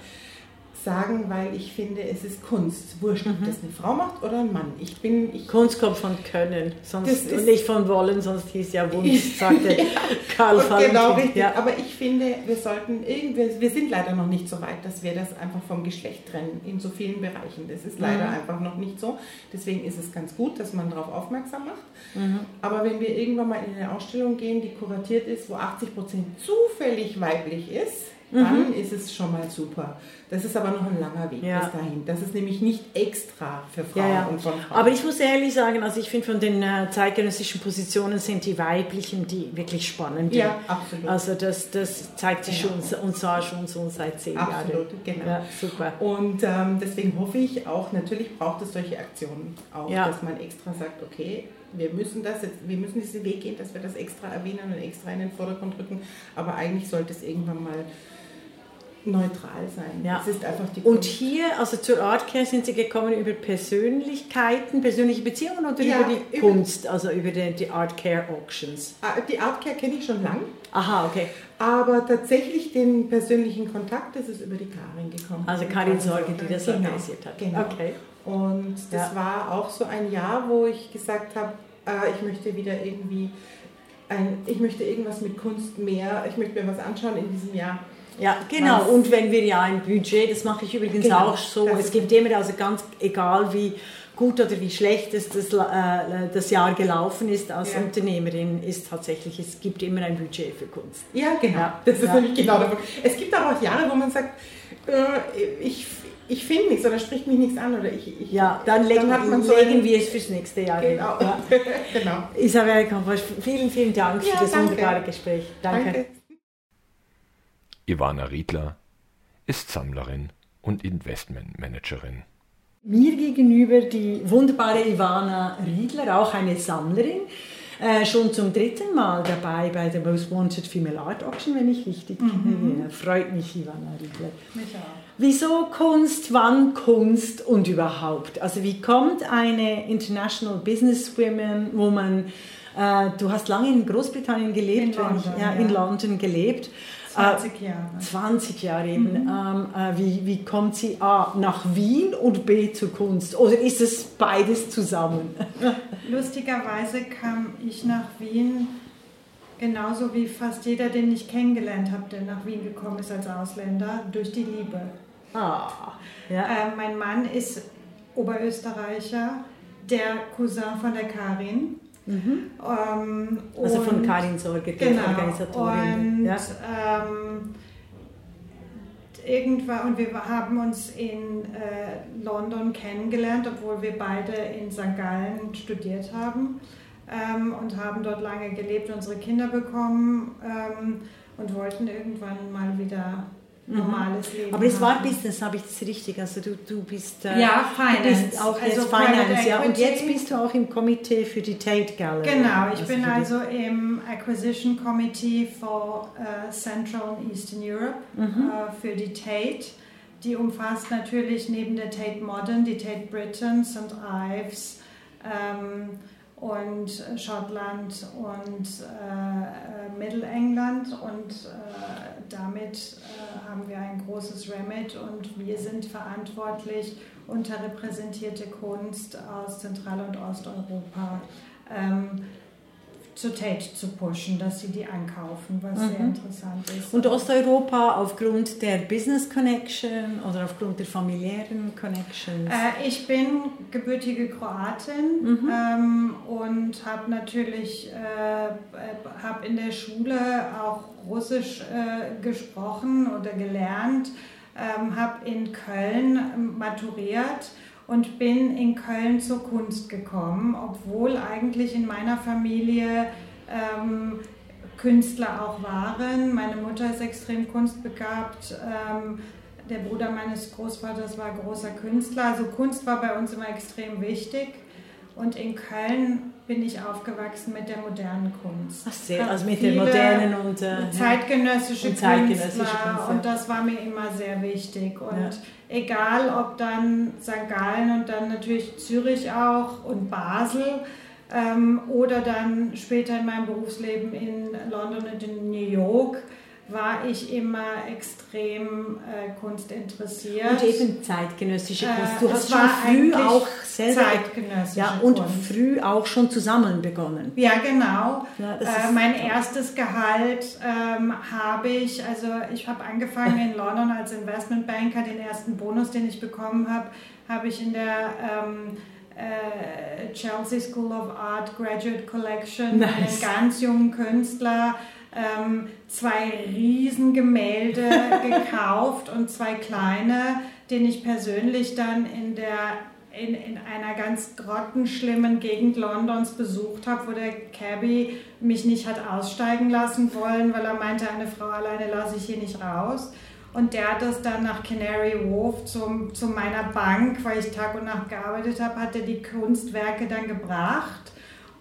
Sagen, weil ich finde, es ist Kunst. Wurscht, Mhm. ob das eine Frau macht oder ein Mann. Ich bin, ich Kunst kommt von Können, sonst und nicht von Wollen, sonst hieß ja Wunsch, sagte Karl Und Valentin. genau richtig. Ja. Aber ich finde, wir sollten irgendwie, wir sind leider noch nicht so weit, dass wir das einfach vom Geschlecht trennen in so vielen Bereichen. Das ist leider Mhm. einfach noch nicht so. Deswegen ist es ganz gut, dass man darauf aufmerksam macht. Mhm. Aber wenn wir irgendwann mal in eine Ausstellung gehen, die kuratiert ist, wo 80 Prozent zufällig weiblich ist, dann ist es schon mal super. Das ist aber noch ein langer Weg Mhm. Ja. bis dahin. Das ist nämlich nicht extra für Frauen Ja, ja. und von Frauen. Aber ich muss ehrlich sagen, also ich finde von den äh, zeitgenössischen Positionen sind die weiblichen die wirklich spannend. Ja, absolut. Also das, das zeigt sich schon und zwar schon so seit zehn Jahren. Absolut, genau. Ja, super. Und ähm, deswegen hoffe ich auch, natürlich braucht es solche Aktionen auch, dass man extra sagt, okay, wir müssen das jetzt, wir müssen diesen Weg gehen, dass wir das extra erwähnen und extra in den Vordergrund rücken, aber eigentlich sollte es irgendwann mal neutral sein. Ja. Es ist einfach die Und hier, also zur Artcare, sind Sie gekommen über Persönlichkeiten, persönliche Beziehungen oder Ja, über die über- Kunst, also über die, die Artcare Auctions? Ah, Die Artcare kenne ich schon lang, Aha, okay. aber tatsächlich den persönlichen Kontakt, das ist über die Karin gekommen. Also Karin Sorge, die das Genau, organisiert hat. Genau. Okay. Und das Ja. war auch so ein Jahr, wo ich gesagt habe, äh, ich möchte wieder irgendwie, ein, ich möchte irgendwas mit Kunst mehr, ich möchte mir was anschauen in diesem Jahr. Ja, genau. Und wenn wir ja ein Budget, das mache ich übrigens Genau, auch so, es gibt immer, also ganz egal wie gut oder wie schlecht es das, äh, das Jahr gelaufen ist als Ja. Unternehmerin, ist tatsächlich, es gibt immer ein Budget für Kunst. Ja, genau. Ja, Das ist ja. nämlich genau der Punkt. Es gibt aber auch Jahre, wo man sagt, äh, ich, ich finde nichts oder spricht mich nichts an oder ich, ich Ja, dann, hat man so legen wir es fürs nächste Jahr. Genau. Ja. genau. Isabel Kamposch, vielen, vielen Dank Ja, für das danke. wunderbare Gespräch. Danke. Danke. Ivana Riedler ist Sammlerin und Investmentmanagerin. Mir gegenüber die wunderbare Ivana Riedler, auch eine Sammlerin, äh, schon zum dritten Mal dabei bei der Most Wanted Female Art Auction, wenn ich richtig kenne. Freut mich, Ivana Riedler. Wieso Kunst, wann Kunst und überhaupt? Also wie kommt eine International Businesswoman, wo man, äh, du hast lange in Großbritannien gelebt, In wenn ich, London, ja, in. London gelebt. 20 Jahre. 20 Jahre eben. Ähm, äh, wie, wie kommt sie A nach Wien und B zur Kunst? Oder ist es beides zusammen? Lustigerweise kam ich nach Wien genauso wie fast jeder, den ich kennengelernt habe, der nach Wien gekommen ist als Ausländer, durch die Liebe. Ah, ja. äh, mein Mann ist Oberösterreicher, der Cousin von der Karin. Mhm. Ähm, also von Karin Sorge, genau, Organisatorin. Und, ja. ähm, irgendwann, und wir haben uns in äh, London kennengelernt, obwohl wir beide in St. Gallen studiert haben ähm, und haben dort lange gelebt, unsere Kinder bekommen ähm, und wollten irgendwann mal wieder. Normales Leben. Aber es war Business, habe ich das richtig? Also du, du bist äh, ja Finance, bist auch also Finance, ja. Und jetzt bist du auch im Komitee für die Tate Gallery. Genau, ich also bin also im Acquisition Committee for uh, Central and Eastern Europe mhm. uh, für die Tate. Die umfasst natürlich neben der Tate Modern die Tate Britain, St. Ives. Ähm, und Schottland und äh, Mittelengland und äh, damit äh, haben wir ein großes Remit und wir sind verantwortlich, unterrepräsentierte Kunst aus Zentral- und Osteuropa. Ähm, zur Tate zu pushen, dass sie die ankaufen, was mhm. sehr interessant ist. Und Osteuropa aufgrund der Business Connection oder aufgrund der familiären Connections? Äh, ich bin gebürtige Kroatin mhm. ähm, und habe natürlich äh, hab in der Schule auch Russisch äh, gesprochen oder gelernt, ähm, habe in Köln maturiert und bin in Köln zur Kunst gekommen, obwohl eigentlich in meiner Familie ähm, Künstler auch waren. Meine Mutter ist extrem kunstbegabt. Ähm, der Bruder meines Großvaters war großer Künstler. Also Kunst war bei uns immer extrem wichtig. Und in Köln bin ich aufgewachsen mit der modernen Kunst. Ach sehr, also mit der modernen und äh, zeitgenössische, und zeitgenössische Künstler. Kunst, Und das war mir immer sehr wichtig. Und ja. egal, ob dann St. Gallen und dann natürlich Zürich auch und Basel ähm, oder dann später in meinem Berufsleben in London und in New York, war ich immer extrem äh, kunstinteressiert. Und eben zeitgenössische äh, Kunst. Du äh, hast schon früh auch selber zeitgenössische ja, und Kunst. früh auch schon zusammen begonnen. Ja, genau. Ja, äh, mein toll. erstes Gehalt ähm, habe ich, also ich habe angefangen in London als Investmentbanker. Den ersten Bonus, den ich bekommen habe, habe ich in der ähm, äh, Chelsea School of Art Graduate Collection, nice. einen ganz jungen Künstler ähm, zwei Riesengemälde gekauft und zwei kleine, den ich persönlich dann in der in, in einer ganz grottenschlimmen Gegend Londons besucht habe, wo der Cabby mich nicht hat aussteigen lassen wollen, weil er meinte, eine Frau alleine lasse ich hier nicht raus. Und der hat das dann nach Canary Wharf zum, zu meiner Bank, weil ich Tag und Nacht gearbeitet habe, hat er die Kunstwerke dann gebracht.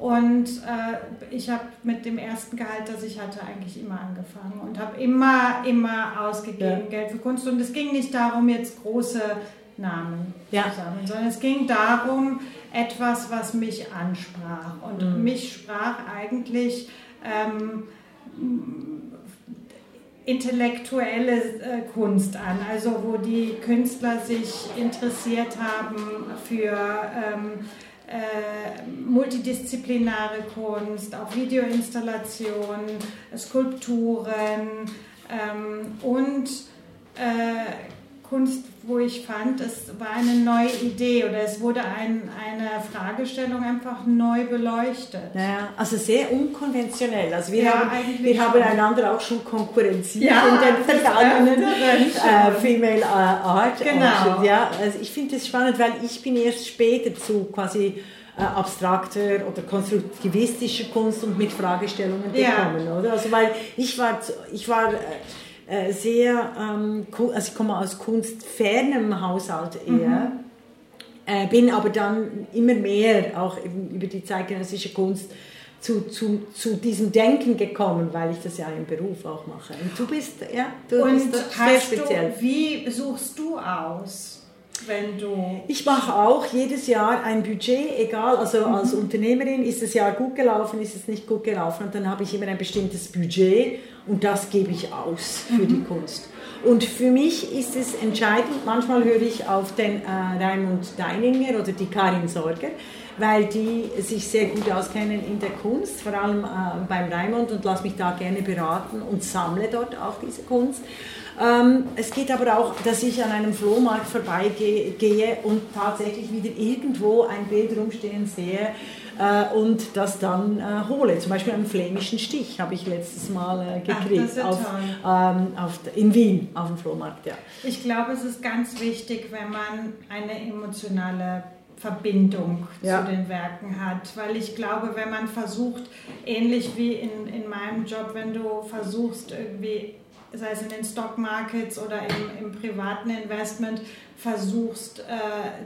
Und äh, ich habe mit dem ersten Gehalt, das ich hatte, eigentlich immer angefangen und habe immer, immer ausgegeben ja. Geld für Kunst. Und es ging nicht darum, jetzt große Namen ja. zu sammeln, sondern es ging darum, etwas, was mich ansprach. Und mhm. mich sprach eigentlich ähm, intellektuelle äh, Kunst an, also wo die Künstler sich interessiert haben für ähm, äh, multidisziplinare Kunst, auch Videoinstallationen, Skulpturen ähm, und äh, Kunst, wo ich fand, es war eine neue Idee oder es wurde ein, eine Fragestellung einfach neu beleuchtet. Ja, also sehr unkonventionell. Also wir, ja, haben, wir haben einander auch schon konkurrenziert ja, in den vergangenen äh, Female Art. Genau. ja, also ich finde es spannend, weil ich bin erst später zu quasi äh, abstrakter oder konstruktivistischer Kunst und mit Fragestellungen gekommen, ja. oder? Also weil ich war, ich war äh, sehr, ähm, also ich komme aus kunstfernem Haushalt eher. Mhm. Äh, bin aber dann immer mehr auch über die zeitgenössische Kunst zu, zu, zu diesem Denken gekommen, weil ich das ja im Beruf auch mache. Und du bist, ja, du und bist sehr speziell. Du, wie suchst du aus? wenn du. Ich mache auch jedes Jahr ein Budget, egal, also mhm. als Unternehmerin ist das Jahr gut gelaufen, ist es nicht gut gelaufen und dann habe ich immer ein bestimmtes Budget und das gebe ich aus für mhm. die Kunst. Und für mich ist es entscheidend, manchmal höre ich auf den äh, Raimund Deininger oder die Karin Sorger, weil die sich sehr gut auskennen in der Kunst, vor allem äh, beim Raimund und lass mich da gerne beraten und sammle dort auch diese Kunst. Ähm, es geht aber auch, dass ich an einem Flohmarkt vorbeigehe und tatsächlich wieder irgendwo ein Bild rumstehen sehe äh, und das dann äh, hole. Zum Beispiel einen flämischen Stich habe ich letztes Mal äh, gekriegt Ach, auf, ähm, auf, in Wien auf dem Flohmarkt. Ja. Ich glaube, es ist ganz wichtig, wenn man eine emotionale Verbindung ja. zu den Werken hat. Weil ich glaube, wenn man versucht, ähnlich wie in, in meinem Job, wenn du versuchst, irgendwie sei es in den Stock Markets oder im, im privaten Investment, versuchst, äh,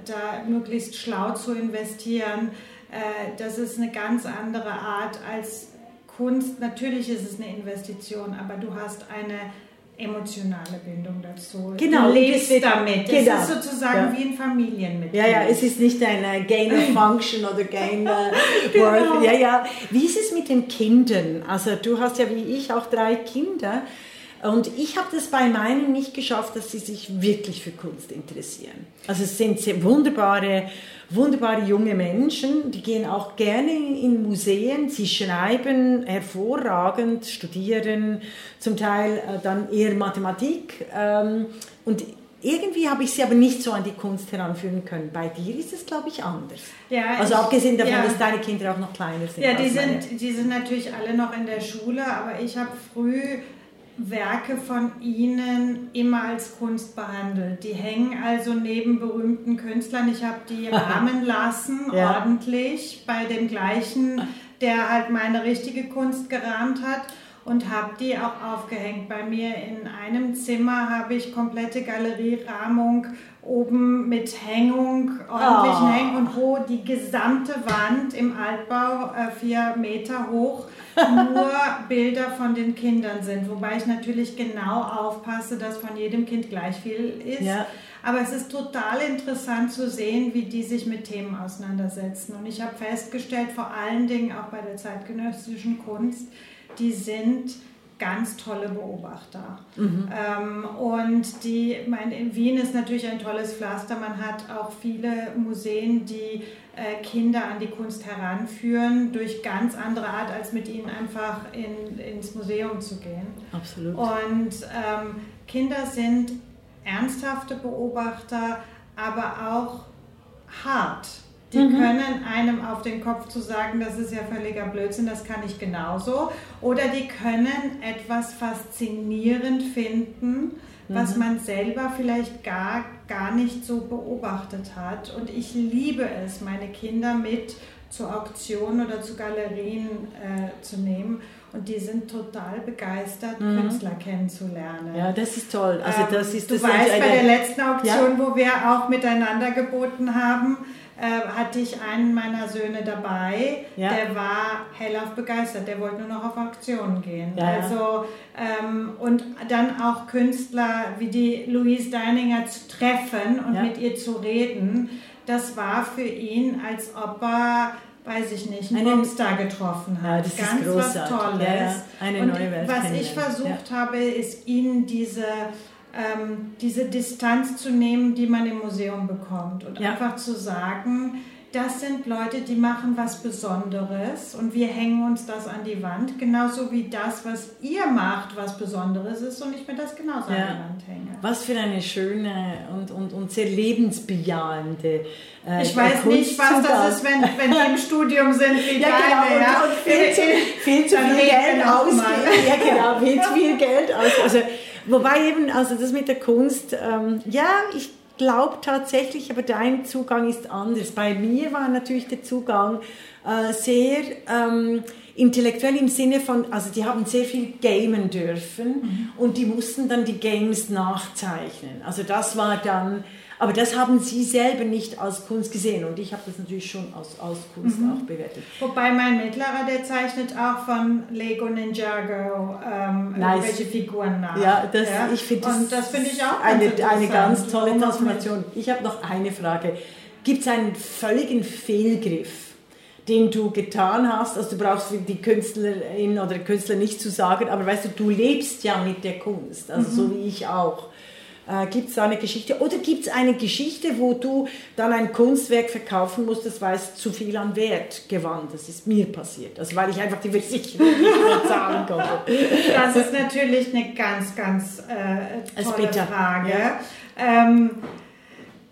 da möglichst schlau zu investieren. Äh, das ist eine ganz andere Art als Kunst. Natürlich ist es eine Investition, aber du hast eine emotionale Bindung dazu. Genau, du lebst damit. Genau. Es ist sozusagen ja. wie ein Familienmitglied. Ja, ja, es ist nicht ein Gain of Function oder Gain of genau. Worth. Ja, ja. Wie ist es mit den Kindern? Also du hast ja wie ich auch drei Kinder. Und ich habe das bei meinen nicht geschafft, dass sie sich wirklich für Kunst interessieren. Also es sind sehr wunderbare, wunderbare junge Menschen, die gehen auch gerne in Museen, sie schreiben hervorragend, studieren zum Teil äh, dann eher Mathematik. Ähm, und irgendwie habe ich sie aber nicht so an die Kunst heranführen können. Bei dir ist es, glaube ich, anders. Ja, also abgesehen davon, ja. dass deine Kinder auch noch kleiner sind. Ja, die sind, die sind natürlich alle noch in der Schule, aber ich habe früh Werke von Ihnen immer als Kunst behandelt. Die hängen also neben berühmten Künstlern. Ich habe die rahmen lassen, ja. ordentlich, bei dem gleichen, der halt meine richtige Kunst gerahmt hat und habe die auch aufgehängt. Bei mir in einem Zimmer habe ich komplette Galerierahmung oben mit Hängung, ordentlichen oh. Hängung und wo die gesamte Wand im Altbau äh, vier Meter hoch nur Bilder von den Kindern sind, wobei ich natürlich genau aufpasse, dass von jedem Kind gleich viel ist. Ja. Aber es ist total interessant zu sehen, wie die sich mit Themen auseinandersetzen. Und ich habe festgestellt, vor allen Dingen auch bei der zeitgenössischen Kunst, die sind ganz tolle Beobachter. Mhm. Ähm, und die, mein, in Wien ist natürlich ein tolles Pflaster. Man hat auch viele Museen, die äh, Kinder an die Kunst heranführen, durch ganz andere Art, als mit ihnen einfach in, ins Museum zu gehen. Absolut. Und ähm, Kinder sind ernsthafte Beobachter, aber auch hart. Die mhm. können einem auf den Kopf zu sagen, das ist ja völliger Blödsinn, das kann ich genauso. Oder die können etwas faszinierend finden, was mhm. man selber vielleicht gar, gar nicht so beobachtet hat. Und ich liebe es, meine Kinder mit zur Auktion oder zu Galerien äh, zu nehmen. Und die sind total begeistert, mhm. Künstler kennenzulernen. Ja, das ist toll. Also das ähm, ist, du das weißt, eine, bei der letzten Auktion, ja. wo wir auch miteinander geboten haben, hatte ich einen meiner Söhne dabei, ja. der war hellauf begeistert, der wollte nur noch auf Auktionen gehen. Ja, also ähm, und dann auch Künstler wie die Louise Deininger zu treffen und mit ihr zu reden, das war für ihn, als ob er weiß ich nicht, einen Popstar getroffen hat. Ja, das Ganz ist großartig. was Tolles. Ja, eine und neue Welt was ich versucht ja. habe, ist ihnen diese ähm, diese Distanz zu nehmen, die man im Museum bekommt und ja. einfach zu sagen, das sind Leute, die machen was Besonderes und wir hängen uns das an die Wand, genauso wie das, was ihr macht, was Besonderes ist und ich mir das genauso ja. an die Wand hänge. Was für eine schöne und, und, und sehr lebensbejahende äh, Ich weiß nicht, was das ist, wenn, wenn die im Studium sind wie ja, deine. Genau, ja. und, und viel, zu, viel zu viel Geld ausgeben. Ja, genau, viel zu viel Geld ausgeben. Also, Wobei eben, also das mit der Kunst, ähm, ja, ich glaube tatsächlich, aber dein Zugang ist anders. Bei mir war natürlich der Zugang äh, sehr ähm, intellektuell im Sinne von, also die haben sehr viel gamen dürfen mhm. und die mussten dann die Games nachzeichnen. Also das war dann aber das haben Sie selber nicht als Kunst gesehen und ich habe das natürlich schon als, als Kunst mhm. auch bewertet. Wobei mein Mittlerer, der zeichnet auch von Lego Ninjago ähm, nice. welche Figuren nach. Ja, das, ja? ich finde das, das find ich auch eine, eine ganz tolle Transformation. Ich habe noch eine Frage. Gibt es einen völligen Fehlgriff? den du getan hast, also du brauchst die Künstlerin oder Künstler nicht zu sagen, aber weißt du, du lebst ja mit der Kunst, also mhm. so wie ich auch. Äh, gibt es da eine Geschichte? Oder gibt es eine Geschichte, wo du dann ein Kunstwerk verkaufen musstest, weil es zu viel an Wert gewann? Das ist mir passiert. Also weil ich einfach die Versicherung nicht mehr zahlen konnte. Das ist natürlich eine ganz, ganz äh, tolle Frage. Ja. Ähm,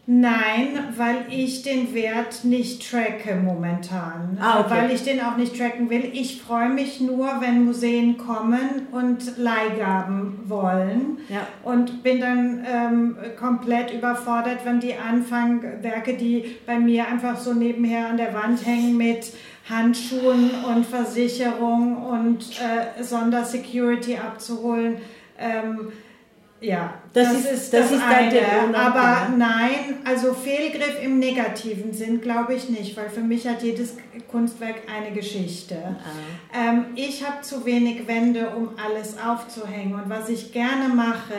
Nein, weil ich den Wert nicht tracke momentan. Ah, okay. Weil ich den auch nicht tracken will. Ich freue mich nur, wenn Museen kommen und Leihgaben wollen. Ja. Und bin dann ähm, komplett überfordert, wenn die anfangen, Werke, die bei mir einfach so nebenher an der Wand hängen mit Handschuhen und Versicherung und äh, Sondersecurity abzuholen. Ähm, ja, das, das ist, ist, das, das ist eine. Aber nein, also Fehlgriff im negativen Sinn glaube ich nicht, weil für mich hat jedes Kunstwerk eine Geschichte. Ah. Ähm, ich habe zu wenig Wände, um alles aufzuhängen. Und was ich gerne mache,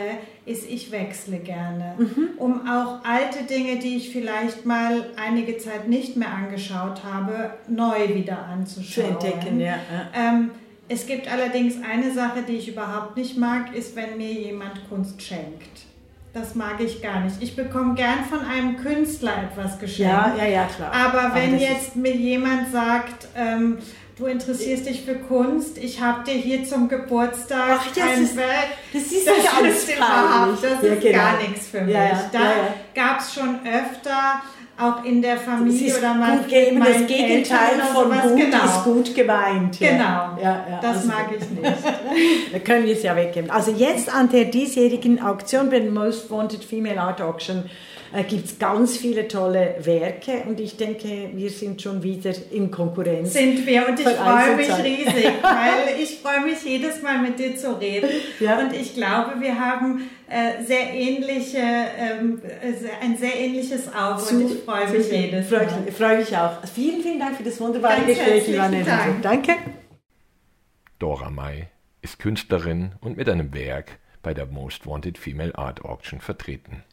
ist, ich wechsle gerne, mhm. um auch alte Dinge, die ich vielleicht mal einige Zeit nicht mehr angeschaut habe, neu wieder anzuschauen. Zu entdecken, ja. Ähm, es gibt allerdings eine Sache, die ich überhaupt nicht mag, ist, wenn mir jemand Kunst schenkt. Das mag ich gar nicht. Ich bekomme gern von einem Künstler etwas geschenkt. Ja, ja, ja, klar. Aber wenn Aber jetzt mir jemand sagt, ähm, du interessierst dich für Kunst, ich habe dir hier zum Geburtstag Ach, das ein ist, Werk. Das ist das ganz überhaupt, das ja, ist genau. gar nichts für mich. Ja, ja, da gab es schon öfter auch in der Familie oder mal gut geben, das Gegenteil von gut genau. ist gut gemeint. Ja. Genau, ja, ja, das also, mag ich nicht. da können wir es ja weggeben. Also jetzt an der diesjährigen Auktion bei Most Wanted Female Art Auction äh, gibt es ganz viele tolle Werke und ich denke, wir sind schon wieder in Konkurrenz. Sind wir und ich freue mich riesig, weil ich freue mich jedes Mal mit dir zu reden ja. und ich glaube, wir haben äh, sehr ähnliche, ähm, äh, ein sehr ähnliches Auge zu, und ich freue mich jedes Mal. Freue freu mich auch. Vielen, vielen Dank für das wunderbare Ganz Gespräch, Ivane. Dank. Danke. Dora May ist Künstlerin und mit einem Werk bei der Most Wanted Female Art Auction vertreten.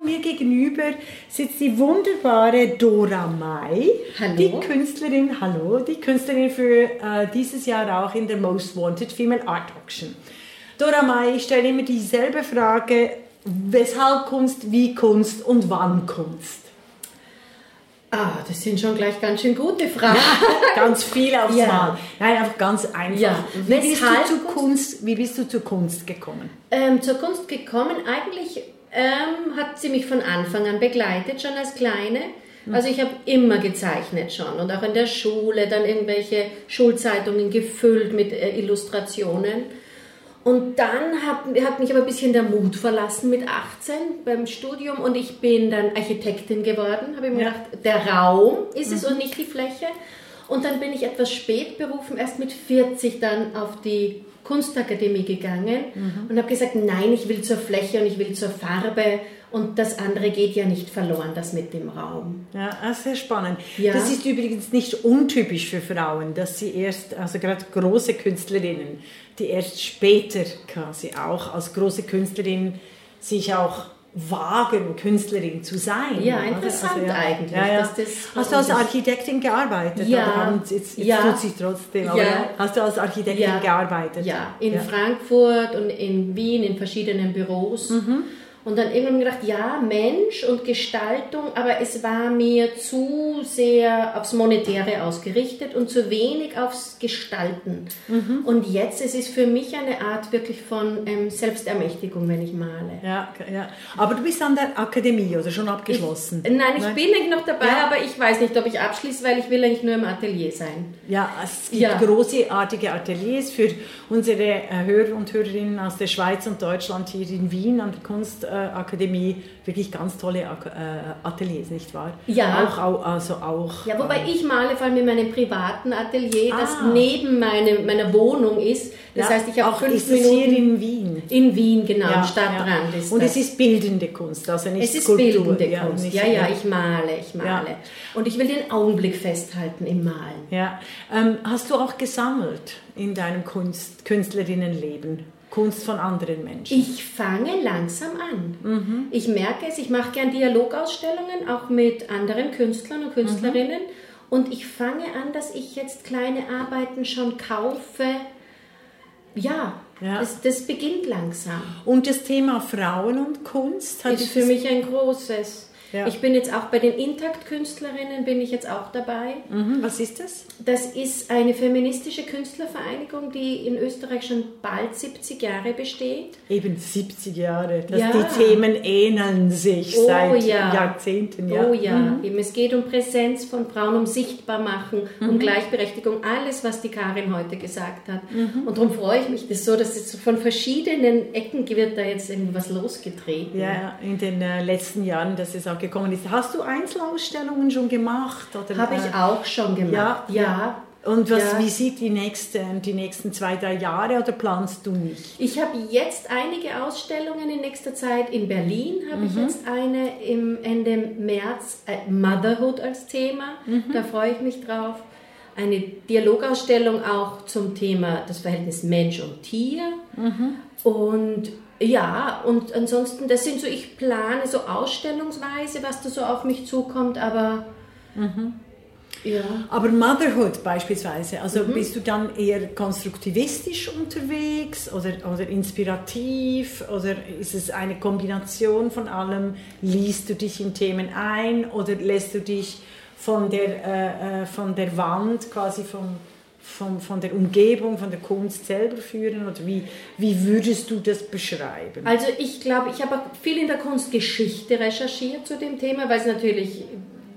Mir gegenüber sitzt die wunderbare Dora May, hallo. die Künstlerin, hallo, die Künstlerin für äh, dieses Jahr auch in der Most Wanted Female Art Auction. Dora May, ich stelle immer dieselbe Frage, weshalb Kunst, wie Kunst und wann Kunst? Ah, das sind schon gleich ganz schön gute Fragen. Ja, ganz viel aufs ja. Mal. Nein, einfach ganz einfach. Ja. Wie, bist du zu Kunst, wie bist du zur Kunst gekommen? Ähm, zur Kunst gekommen eigentlich ähm, hat sie mich von Anfang an begleitet, schon als Kleine. Also ich habe immer gezeichnet schon und auch in der Schule dann irgendwelche Schulzeitungen gefüllt mit äh, Illustrationen. Und dann hat, hat, mich aber ein bisschen der Mut verlassen mit 18 beim Studium und ich bin dann Architektin geworden. Habe ich mir ja. gedacht, der Raum ist es mhm. und nicht die Fläche. Und dann bin ich etwas spät berufen, erst mit 40 dann auf die Kunstakademie gegangen mhm. und habe gesagt, nein, ich will zur Fläche und ich will zur Farbe und das andere geht ja nicht verloren, das mit dem Raum. Ja, ah, sehr spannend. Ja. Das ist übrigens nicht untypisch für Frauen, dass sie erst, also gerade große Künstlerinnen, die erst später quasi auch als große Künstlerin sich auch wagen, Künstlerin zu sein. Ja, interessant also, ja, eigentlich. Ja, ja. hast du als Architektin gearbeitet? Ja. jetzt, jetzt tut sie trotzdem, aber hast du als Architektin gearbeitet? Ja, in Frankfurt und in Wien in verschiedenen Büros. Mhm. Und dann irgendwann gedacht, ja, Mensch und Gestaltung, aber es war mir zu sehr aufs Monetäre ausgerichtet und zu wenig aufs Gestalten. Mhm. Und jetzt, es ist für mich eine Art wirklich von ähm, Selbstermächtigung, wenn ich male. Ja, ja. Aber du bist an der Akademie oder schon abgeschlossen? Ich, nein, ich nein? bin eigentlich noch dabei, ja. aber ich weiß nicht, ob ich abschließe, weil ich will eigentlich nur im Atelier sein. Ja, es gibt ja. großartige Ateliers für unsere äh, Hörer und Hörerinnen aus der Schweiz und Deutschland hier in Wien an der Kunst äh, Akademie wirklich ganz tolle äh, Ateliers, nicht wahr? Ja. Auch, auch, also auch. Ja, wobei äh, ich male vor allem in meinem privaten Atelier, ah. das neben meine, meiner Wohnung ist. Das ja, heißt, ich habe fünf ist Minuten. hier in Wien? In Wien, genau, ja, Stadtrand ja. ist Und das. es ist bildende Kunst, also nicht Es ist Skulptur. bildende Kunst, ja, ja, ich male, ich male. Und ich will den Augenblick festhalten im Malen. Ja. Ähm, hast du auch gesammelt in deinem Kunst, Künstlerinnenleben? Kunst von anderen Menschen? Ich fange langsam an. Mhm. Ich merke es, ich mache gern Dialogausstellungen, auch mit anderen Künstlern und Künstlerinnen. Mhm. Und ich fange an, dass ich jetzt kleine Arbeiten schon kaufe, Ja, ja. Das, das, beginnt langsam. Und das Thema Frauen und Kunst hat ist für mich ein großes. Ja. Ich bin jetzt auch bei den Intakt-Künstlerinnen, bin ich jetzt auch dabei. Mhm. Was ist das? Das ist eine feministische Künstlervereinigung, die in Österreich schon bald 70 Jahre besteht. Eben 70 Jahre. Das ja. Die Themen ähneln sich oh, seit ja. Jahrzehnten. Ja. Oh ja, mhm. Eben, es geht um Präsenz von Frauen, um Sichtbarmachen, mhm. um Gleichberechtigung, alles, was die Karin heute gesagt hat. Mhm. Und darum freue ich mich das so, dass es von verschiedenen Ecken wird da jetzt irgendwas losgetreten. Ja, in den äh, letzten Jahren, das ist auch gekommen ist. Hast du Einzelausstellungen schon gemacht? Habe ich äh, auch schon gemacht, ja. ja. Und was, ja. wie sieht die nächsten, die nächsten zwei, drei Jahre oder planst du nicht? Ich habe jetzt einige Ausstellungen in nächster Zeit. In Berlin habe mhm. ich jetzt eine im Ende März, äh, Motherhood als Thema. Mhm. Da freue ich mich drauf. Eine Dialogausstellung auch zum Thema das Verhältnis Mensch und Tier. Mhm. Und ja, und ansonsten, das sind so, ich plane so ausstellungsweise, was da so auf mich zukommt, aber. Mhm. Ja. Aber Motherhood beispielsweise, also mhm. bist du dann eher konstruktivistisch unterwegs oder, oder inspirativ oder ist es eine Kombination von allem? Liest du dich in Themen ein oder lässt du dich von der, äh, äh von der Wand quasi vom von, von der Umgebung, von der Kunst selber führen? Oder wie, wie würdest du das beschreiben? Also ich glaube, ich habe viel in der Kunstgeschichte recherchiert zu dem Thema, weil es natürlich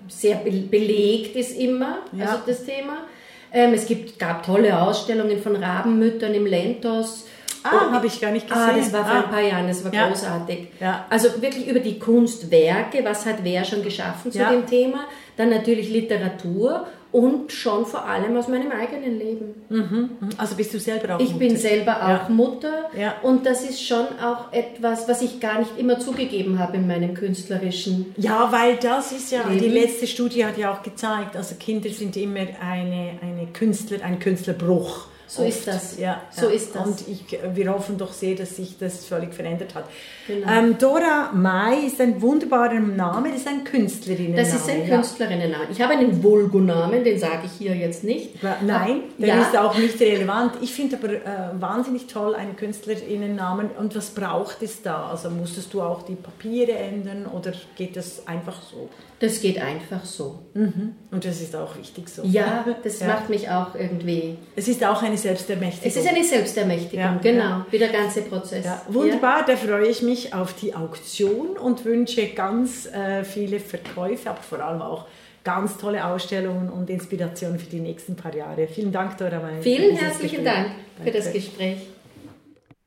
sehr belegt ist immer, ja. also das Thema. Ähm, es gibt, gab tolle Ausstellungen von Rabenmüttern im Lentos. Ah, habe ich gar nicht gesehen. Ah, das war vor ah. ein paar Jahren, das war ja. großartig. Ja. Also wirklich über die Kunstwerke, was hat wer schon geschaffen zu dem Thema. Dann natürlich Literatur und schon vor allem aus meinem eigenen Leben. Mhm, mhm. Also bist du selber auch Ich Mutter? bin selber auch ja. Mutter ja. und das ist schon auch etwas, was ich gar nicht immer zugegeben habe in meinem künstlerischen Ja, weil das ist ja, Leben. die letzte Studie hat ja auch gezeigt, also Kinder sind immer eine, eine Künstler, ein Künstlerbruch. So Oft. ist das. Ja, so ja. ist das. Und ich, wir hoffen doch sehr, dass sich das völlig verändert hat. Genau. Ähm, Dora Mai ist ein wunderbarer Name, das ist ein Künstlerinnenname. Das ist ein Künstlerinnenname. Ich habe einen Vulgo-Namen, den sage ich hier jetzt nicht. Nein, der ja. ist auch nicht relevant. Ich finde aber äh, wahnsinnig toll einen Künstlerinnennamen. Und was braucht es da? Also musstest du auch die Papiere ändern oder geht das einfach so? Das geht einfach so. Mhm. Und das ist auch wichtig so. Ja, das ja. macht mich auch irgendwie. Es ist auch eine Selbstermächtigung. Es ist eine Selbstermächtigung, ja. genau, ja. wie der ganze Prozess. Wunderbar, da freue ich mich auf die Auktion und wünsche ganz äh, viele Verkäufe, aber vor allem auch ganz tolle Ausstellungen und Inspirationen für die nächsten paar Jahre. Vielen Dank, Dora. Vielen herzlichen Gespräch. Dank für das Gespräch.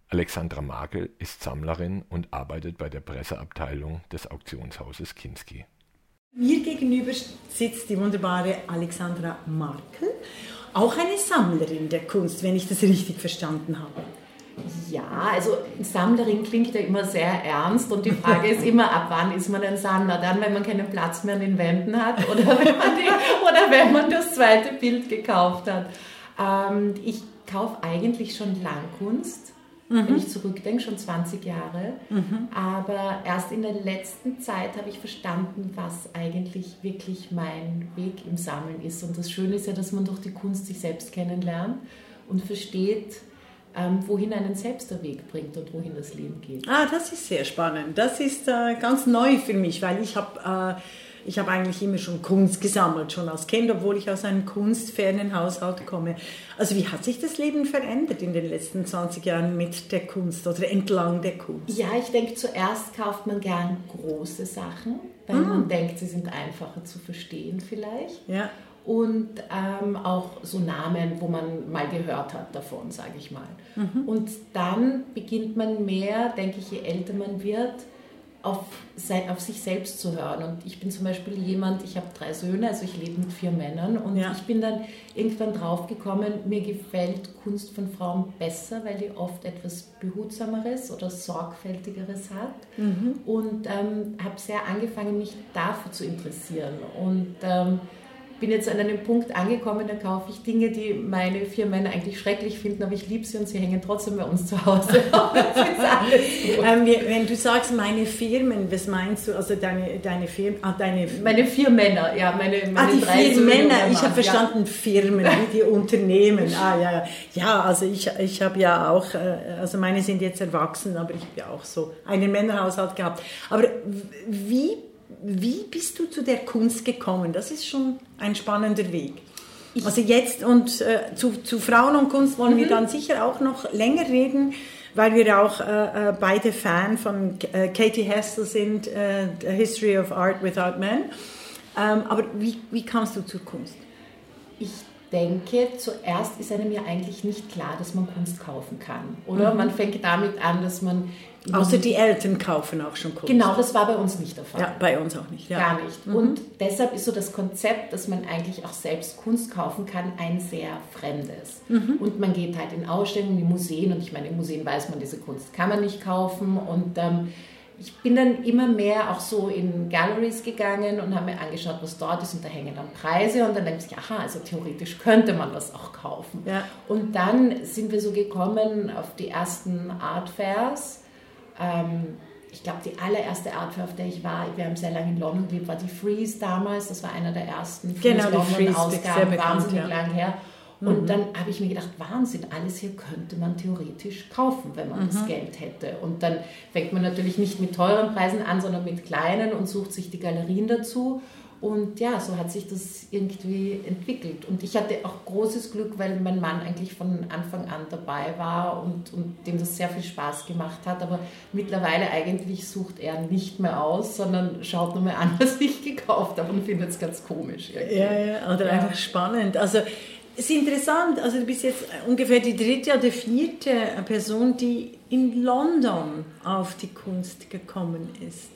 Alexandra Magel ist Sammlerin und arbeitet bei der Presseabteilung des Auktionshauses Kinski. Mir gegenüber sitzt die wunderbare Alexandra Markel, auch eine Sammlerin der Kunst, wenn ich das richtig verstanden habe. Ja, also Sammlerin klingt ja immer sehr ernst und die Frage ist immer, ab wann ist man ein Sammler? Dann, wenn man keinen Platz mehr an den Wänden hat oder wenn man, die, oder wenn man das zweite Bild gekauft hat. Ähm, ich kaufe eigentlich schon Langkunst mhm. wenn ich zurückdenke, schon 20 Jahre. Mhm. Aber erst in der letzten Zeit habe ich verstanden, was eigentlich wirklich mein Weg im Sammeln ist. Und das Schöne ist ja, dass man durch die Kunst sich selbst kennenlernt und versteht, ähm, wohin einen selbst der Weg bringt und wohin das Leben geht. Ah, das ist sehr spannend. Das ist äh, ganz neu für mich, weil ich habe... Äh, ich habe eigentlich immer schon Kunst gesammelt, schon als Kind, obwohl ich aus einem kunstfernen Haushalt komme. Also wie hat sich das Leben verändert in den letzten 20 Jahren mit der Kunst oder entlang der Kunst? Ja, ich denke, zuerst kauft man gern große Sachen, weil mm. man denkt, sie sind einfacher zu verstehen vielleicht. Ja. Und ähm, auch so Namen, wo man mal gehört hat davon, sage ich mal. Mhm. Und dann beginnt man mehr, denke ich, je älter man wird, auf, auf sich selbst zu hören. Und ich bin zum Beispiel jemand, ich habe drei Söhne, also ich lebe mit vier Männern und ja. ich bin dann irgendwann drauf gekommen, mir gefällt Kunst von Frauen besser, weil die oft etwas Behutsameres oder Sorgfältigeres hat. Mhm. Und ähm, habe sehr angefangen, mich dafür zu interessieren. Und ähm, bin jetzt an einem Punkt angekommen, da kaufe ich Dinge, die meine vier Männer eigentlich schrecklich finden, aber ich liebe sie und sie hängen trotzdem bei uns zu Hause. ähm, wenn du sagst, meine Firmen, was meinst du? Also deine, deine Firmen, ah, deine... Meine vier Männer, ja, meine, meine ah, die drei vier Männer, ich habe verstanden, ja. Firmen, wie die Unternehmen. Ah, ja, ja. Ja, also ich, ich habe ja auch, äh, also meine sind jetzt erwachsen, aber ich habe ja auch so einen Männerhaushalt gehabt. Aber wie wie bist du zu der Kunst gekommen? Das ist schon ein spannender Weg. Also jetzt und äh, zu, zu, Frauen und Kunst wollen mhm. wir dann sicher auch noch länger reden, weil wir auch äh, äh beide Fan von äh, Katie Hessel sind, äh, The History of Art Without Men. Ähm, aber wie, wie kamst du zur Kunst? Ich denke, zuerst ist einem ja eigentlich nicht klar, dass man Kunst kaufen kann. Oder mhm. man fängt damit an, dass man. Außer die Eltern kaufen auch schon Kunst. Genau, das war bei uns nicht der Fall. Ja, bei uns auch nicht. Ja. Gar nicht. Mhm. Und deshalb ist so das Konzept, dass man eigentlich auch selbst Kunst kaufen kann, ein sehr fremdes. Mhm. Und man geht halt in Ausstellungen, in Museen, und ich meine, in Museen weiß man, diese Kunst kann man nicht kaufen. Und ähm, ich bin dann immer mehr auch so in Galleries gegangen und habe mir angeschaut, was dort ist und da hängen dann Preise und dann denke ich, aha, also theoretisch könnte man das auch kaufen. Ja. Und dann sind wir so gekommen auf die ersten Art Fairs. Ähm, ich glaube, die allererste Art auf der ich war, wir haben sehr lange in London gelebt, war die Freeze damals. Das war einer der ersten Freeze genau, wahnsinnig ja. lang her. Und mhm. dann habe ich mir gedacht, Wahnsinn, alles hier könnte man theoretisch kaufen, wenn man mhm. das Geld hätte. Und dann fängt man natürlich nicht mit teuren Preisen an, sondern mit kleinen und sucht sich die Galerien dazu. Und ja, so hat sich das irgendwie entwickelt. Und ich hatte auch großes Glück, weil mein Mann eigentlich von Anfang an dabei war und, und dem das sehr viel Spaß gemacht hat. Aber mittlerweile eigentlich sucht er nicht mehr aus, sondern schaut nur mal an, was ich gekauft habe und findet es ganz komisch. Irgendwie. Ja, ja, oder ja. einfach spannend. Also es ist interessant, also du bist jetzt ungefähr die dritte oder vierte Person, die in London auf die Kunst gekommen ist.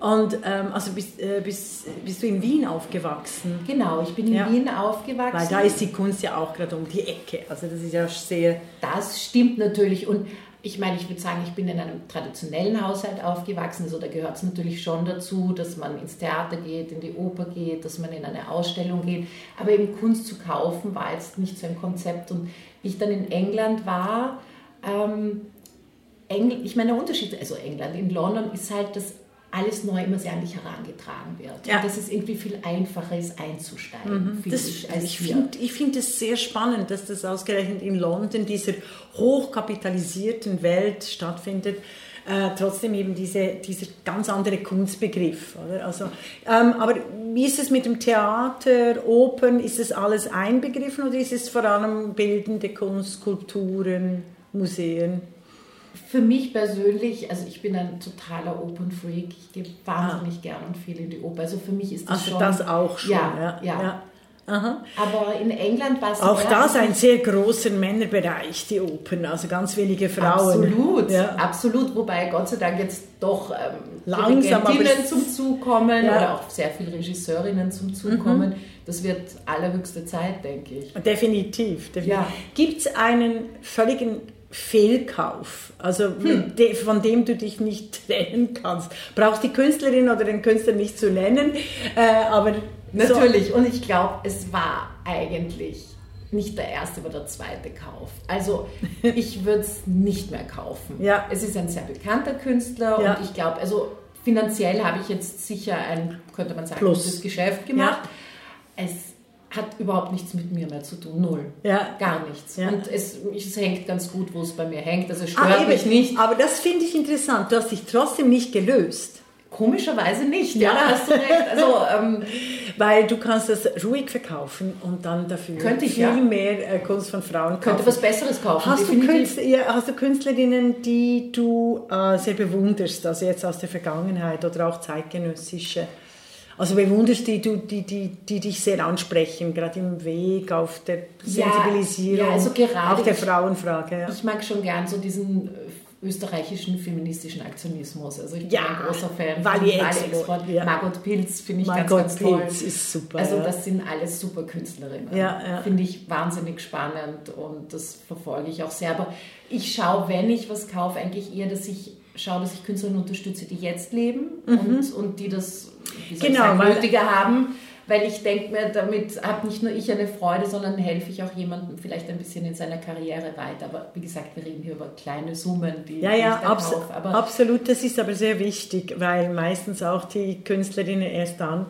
Und ähm, also bist, äh, bist, bist du in Wien aufgewachsen? Genau, ich bin in ja. Wien aufgewachsen. Weil da ist die Kunst ja auch gerade um die Ecke. Also das ist ja sehr. Das stimmt natürlich. Und ich meine, ich würde sagen, ich bin in einem traditionellen Haushalt aufgewachsen. Also da gehört es natürlich schon dazu, dass man ins Theater geht, in die Oper geht, dass man in eine Ausstellung geht. Aber eben Kunst zu kaufen war jetzt nicht so ein Konzept. Und wie ich dann in England war, ähm, Engl ich meine, der Unterschied, also England, in London ist halt das alles neu immer sehr an dich herangetragen wird. Ja. Und dass es irgendwie viel einfacher ist, einzusteigen. Mhm. Das, ich ich finde ich find es sehr spannend, dass das ausgerechnet in London, dieser hochkapitalisierten Welt stattfindet. Äh, trotzdem eben diese, dieser ganz andere Kunstbegriff. Oder? Also, ähm, aber wie ist es mit dem Theater, Opern? Ist es alles einbegriffen oder ist es vor allem bildende Kunst, Skulpturen, Museen? Für mich persönlich, also ich bin ein totaler Opernfreak. Ich gehe wahnsinnig ah. gern und viel in die Oper. Also für mich ist das also schon... das auch schon, ja. ja. ja. Aha. Aber in England war es auch das ein sehr großer Männerbereich, die Opern, also ganz wenige Frauen. Absolut, ja. absolut. Wobei Gott sei Dank jetzt doch ähm, langsam zum Zug kommen ja. oder auch sehr viele Regisseurinnen zum Zug mhm. kommen. Das wird allerhöchste Zeit, denke ich. Definitiv. definitiv. Ja. Gibt es einen völligen Fehlkauf, also hm. von dem du dich nicht trennen kannst. Brauchst die Künstlerin oder den Künstler nicht zu nennen, äh, aber natürlich. So. Und ich glaube, es war eigentlich nicht der erste, aber der zweite Kauf. Also ich würde es nicht mehr kaufen. Ja. Es ist ein sehr bekannter Künstler ja. und ich glaube, also finanziell habe ich jetzt sicher ein, könnte man sagen, Plus. gutes Geschäft gemacht. Ja. Es hat überhaupt nichts mit mir mehr zu tun. Null. Ja. Gar nichts. Ja. Und es, es hängt ganz gut, wo es bei mir hängt. Also es ah, stört ah, mich nicht. Aber das finde ich interessant. Du hast dich trotzdem nicht gelöst. Komischerweise nicht, ja, ja hast du recht. Also, ähm, Weil du kannst das ruhig verkaufen und dann dafür könnte ich, viel ja. mehr äh, Kunst von Frauen kaufen. Könnte was Besseres kaufen. Hast, du, Künstler, hast du, Künstlerinnen, die du äh, sehr bewunderst, also jetzt aus der Vergangenheit oder auch zeitgenössische? Also bewunderst die, die, die, die, die dich sehr ansprechen, gerade im Weg auf der Sensibilisierung, ja, also gerade auf der Frauenfrage. Ja. Ich mag schon gern so diesen äh, österreichischen feministischen Aktionismus. Also ich bin ja, ein großer Fan von Wally Export. Ja. Margot Pilz finde ich Margot ganz, ganz Pilz toll. ist super. Also das sind alles super Künstlerinnen. Ja, ja. Finde ich wahnsinnig spannend und das verfolge ich auch sehr. Aber ich schaue, wenn ich was kaufe, eigentlich eher, dass ich schaue, dass ich Künstlerinnen unterstütze, die jetzt leben mhm. und, und die das genau, nötiger haben. weil ich denke mir, damit habe nicht nur ich eine Freude, sondern helfe ich auch jemandem vielleicht ein bisschen in seiner Karriere weiter. Aber wie gesagt, wir reden hier über kleine Summen, die, ja, ja, ich da abs kaufe. Absolut, das ist aber sehr wichtig, weil meistens auch die Künstlerinnen erst dann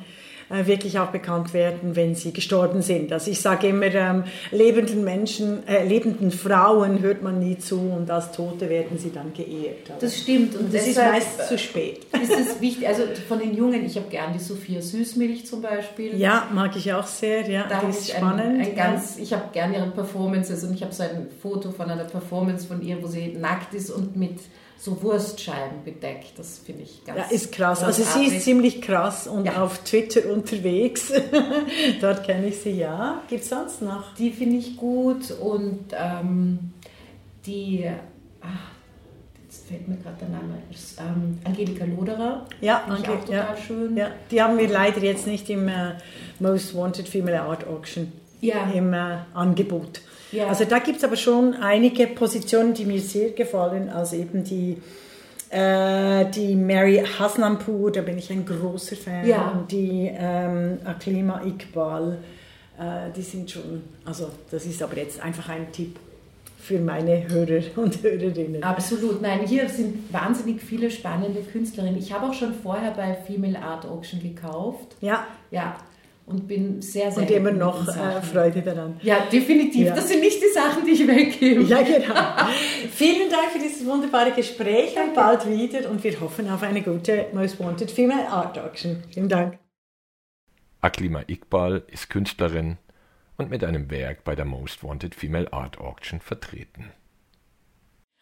wirklich auch bekannt werden, wenn sie gestorben sind. Also ich sage immer, ähm, lebenden Menschen, äh, lebenden Frauen hört man nie zu und als Tote werden sie dann geehrt. das stimmt. Und das ist meist zu spät. Ist es wichtig, also von den Jungen, ich habe gern die Sophia Süßmilch zum Beispiel. Ja, mag ich auch sehr, ja, Da die ist ich spannend. Ein, ein ganz, ich habe gerne ihre Performances und ich habe so ein Foto von einer Performance von ihr, wo sie nackt ist und mit so Wurstscheiben bedeckt. Das finde ich ganz ja, ist krass. Also sie ist ziemlich krass und Ja. auf Twitter unterwegs. Dort kenne ich sie, ja. Gibt es sonst noch? Die finde ich gut und ähm, die, ach, jetzt fällt mir gerade der Name, ist, ähm, Angelika Loderer. Ja, Ange- auch total ja. schön. Ja, die haben wir leider jetzt nicht im äh, Most Wanted Female Art Auction Ja. im äh, Angebot. Ja. Also da gibt es aber schon einige Positionen, die mir sehr gefallen, also eben die, äh, die Mary Hasnampur, da bin ich ein großer Fan, Ja. und die ähm, Aklima Iqbal, äh, die sind schon, also das ist aber jetzt einfach ein Tipp für meine Hörer und Hörerinnen. Absolut, nein, hier sind wahnsinnig viele spannende Künstlerinnen. Ich habe auch schon vorher bei Female Art Auction gekauft. Ja, Ja, und bin sehr, sehr und immer noch äh. Freude daran. Ja, definitiv. Ja. Das sind nicht die Sachen, die ich weggebe. Ja, genau. Vielen Dank für dieses wunderbare Gespräch und bald wieder und wir hoffen auf eine gute Most Wanted Female Art Auction. Vielen Dank. Aklima Iqbal ist Künstlerin und mit einem Werk bei der Most Wanted Female Art Auction vertreten.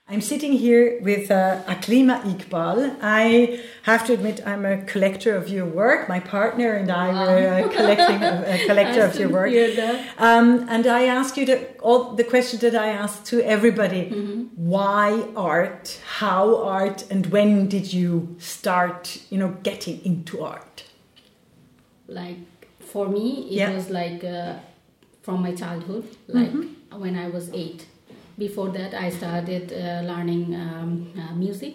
I'm sitting here with uh, Aklima Iqbal. I have to admit, I'm a collector of your work. My partner and I were uh, collecting a collector of your work. Um, and I ask you the, all the question that I ask to everybody: Why art? How art? And when did you start? You know, getting into art. like for me it Yeah. was like uh, from my childhood like when i was eight before that i started uh, learning um, uh, music.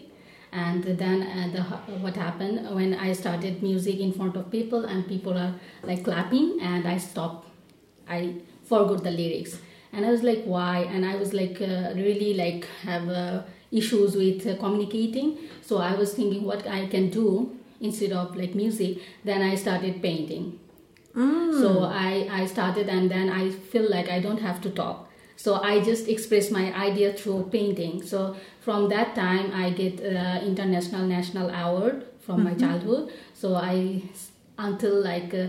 And then uh, the, what happened when i started music in front of people and people are like clapping and i stopped i forgot the lyrics. And i was like why? And i was like uh, really like have uh, issues with uh, communicating. So i was thinking what i can do instead of like music. Then i started painting. So I, I started and then i feel like i don't have to talk so i just express my idea through painting. So from that time i get uh, international national award from my childhood. So i until like uh,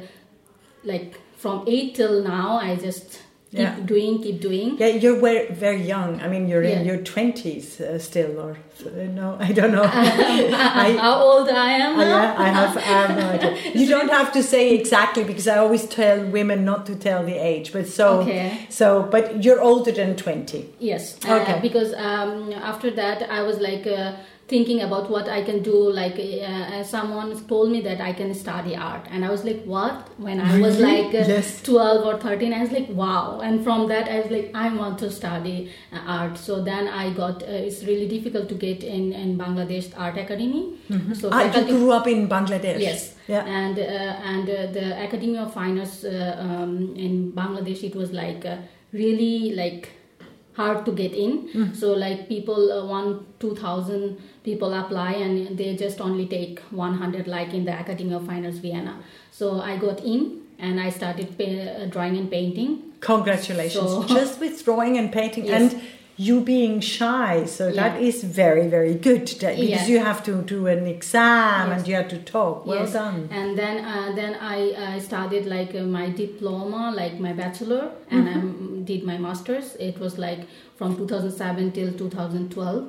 like from 8 till now i just keep Yeah. doing keep doing Yeah, you're very, very young. I mean, you're in your twenties uh, still, or uh, no? I don't know. I, how old i am Uh, now yeah, I have, I have no idea. You don't have to say exactly because I always tell women not to tell the age. But so, Okay. so, but you're older than twenty. Yes. Uh, Okay. because um, after that, I was like uh, thinking about what I can do. Like uh, uh, someone told me that I can study art, and I was like, "What?" When I was Really? like uh, Yes. twelve or thirteen, I was like, "Wow!" And from that, I was like, "I want to study uh, art." So then I got. Uh, it's really difficult to get in in Bangladesh Art Academy. So I you faculty- grew up in Bangladesh. Yes. Yeah. And uh, and uh, the Academy of Fine Arts uh, um, in Bangladesh, it was like uh, really like hard to get in. So like people, uh, one two thousand people apply, and they just only take one hundred, like in the Academy of Fine Arts Vienna. So I got in, and I started pa- uh, drawing and painting. Congratulations. So- Just with drawing and painting Yes. and you being shy. So that Yeah. is very, very good that- because Yeah. you have to do an exam Yes. and you have to talk. Well Yes. done. And then uh, then I, I started like uh, my diploma, like my bachelor, and I did my masters. It was like from 2007 till 2012.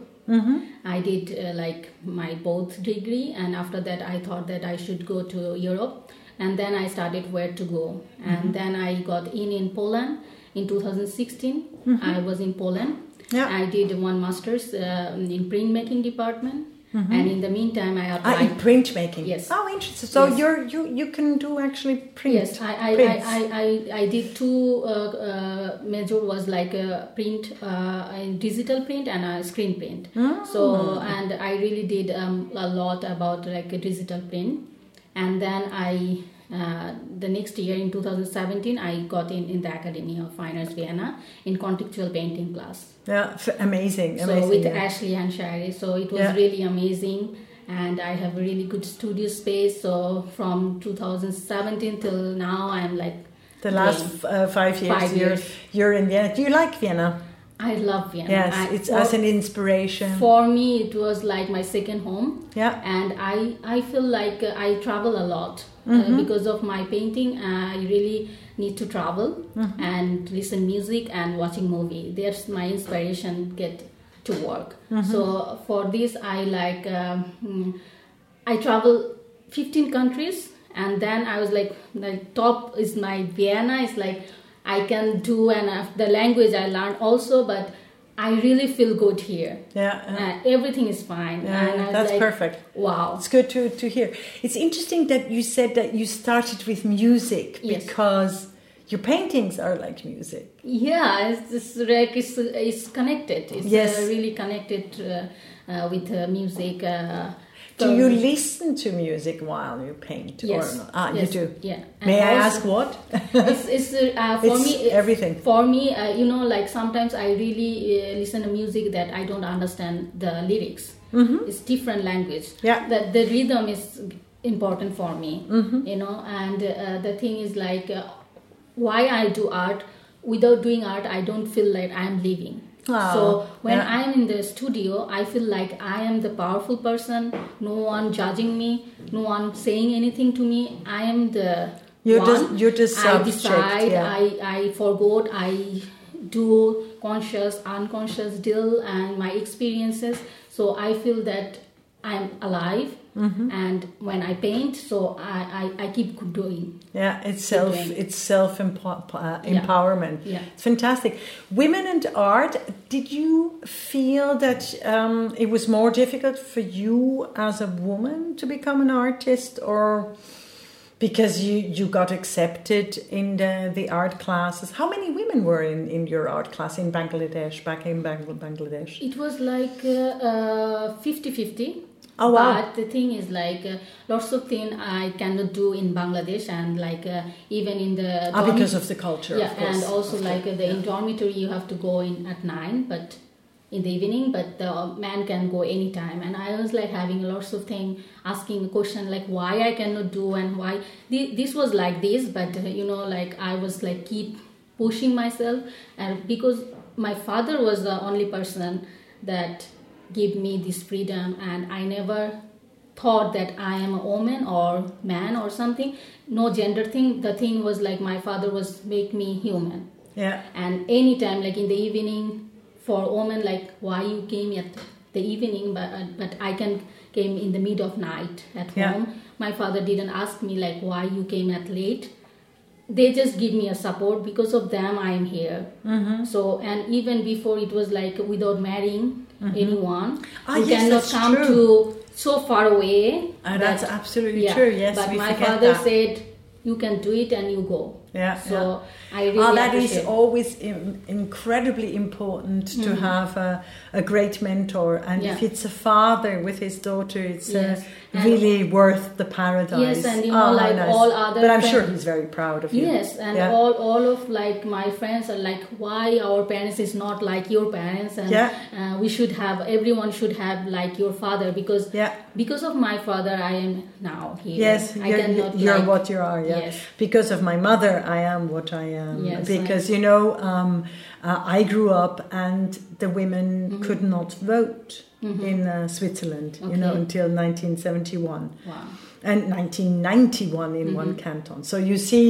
I did uh, like my both degree, and after that I thought that I should go to Europe, and then I started where to go, and then I got in in Poland in 2016. I was in Poland. Yeah. I did one master's uh, in printmaking department, and in the meantime I Ah, applied. in printmaking. Yes. Oh, interesting. So Yes. you're you you can do actually print. Yes, I I, I. I, I, did two uh, uh, major was like a print, uh, in digital print and a screen print. So and I really did um, a lot about like a digital print, and then I uh, the next year in 2017, I got in in the Academy of Fine Arts Vienna in contextual painting class. Yeah, f- amazing, So with yeah. Ashley and Shari, so it was Yeah. really amazing, and I have a really good studio space. So from 2017 till now, I'm like the last uh, five years, Five you're, years. you're in Vienna. Do you like Vienna? I love Vienna. Yes, I- it's for, as an inspiration. for me, it was like my second home. yeah, and I, I feel like uh, I travel a lot Mm-hmm. uh, because of my painting. I really need to travel Mm-hmm. and listen music and watching movie. There's my inspiration get to work. Mm-hmm. So for this, I like um, I travel 15 countries, and then I was like, the top is my Vienna. It's like I can do and uh, the language I learned also, but I really feel good here. yeah. yeah. Uh, everything is fine. Yeah, and I was that's like, perfect. Wow. It's good to, to hear. It's interesting that you said that you started with music Yes. because your paintings are like music. Yeah, it's, it's like it's, it's connected. It's Yes. uh, really connected uh, uh, with uh, music. Do you listen to music while you paint Yes. or not? Ah, yes, you do. Yeah. May I ask what? it's, it's uh, for It's me everything. For me, uh, you know, like sometimes I really uh, listen to music that I don't understand the lyrics. Mm-hmm. It's different language. Yeah. That the rhythm is important for me. Mm-hmm. You know, and uh, the thing is like uh, why I do art. Without doing art, I don't feel like I'm living. Oh, so when yeah. I'm in the studio, I feel like I am the powerful person. No one judging me. No one saying anything to me. I am the You're one. just- you're just I decide. yeah. I I forgot. I do conscious, unconscious deal and my experiences. So I feel that I'm alive. Mm-hmm. And when I paint, so I, I, I keep doing. Yeah, it's self doing. it's self empo- uh, empowerment. Yeah. It's fantastic. Women and art. Did you feel that um, it was more difficult for you as a woman to become an artist, or because you you got accepted in the the art classes? How many women were in in your art class in Bangladesh? Back in Bangl- Bangladesh. It was like uh, uh, 50-50. Oh, wow. But the thing is like uh, lots of things I cannot do in Bangladesh and like uh, even in the Ah, because of the culture. yeah of course. and also like uh, the yeah. dormitory you have to go in at nine but in the evening but the man can go anytime and i was like having lots of thing asking a question like why i cannot do and why Thi- this was like this but uh, you know like i was like keep pushing myself and because my father was the only person that gave me this freedom and i never thought that I am a woman or man or something. No gender thing. The thing was like my father was make me human. Yeah. And anytime, like in the evening, for women, like why you came at the evening, but uh, but I can came in the mid of night at Yeah. home. My father didn't ask me like why you came at late. They just give me a support because of them. I am here. Mm-hmm. So and even before it was like without marrying anyone, Ah, you yes, cannot come true. to so far away. Ah, that's that- absolutely yeah. true. Yes, but we my father that. said you can do it and you go. Yeah, So I really Ah, that is always im- incredibly important to have a, a great mentor. And if Mm-hmm. It's a father with his daughter, it's Yes. uh, really worth the paradise. Yes, and you know, Ah, like nice. all other But I'm friend- sure he's very proud of you. Yes, and Yeah. all all of like my friends are like, why our parents is not like your parents, and Yeah. uh, we should have everyone should have like your father because Yeah. because of my father I am now here. Yes, I you're, cannot you're like, what you are. Yeah. Yes. Because of my mother, I am what I am. Yes, because you know, um, uh, I grew up and the women Mm-hmm. could not vote in uh, Switzerland. You know, until 1971. Wow. and 1991 in one Mm-hmm. canton. So you see,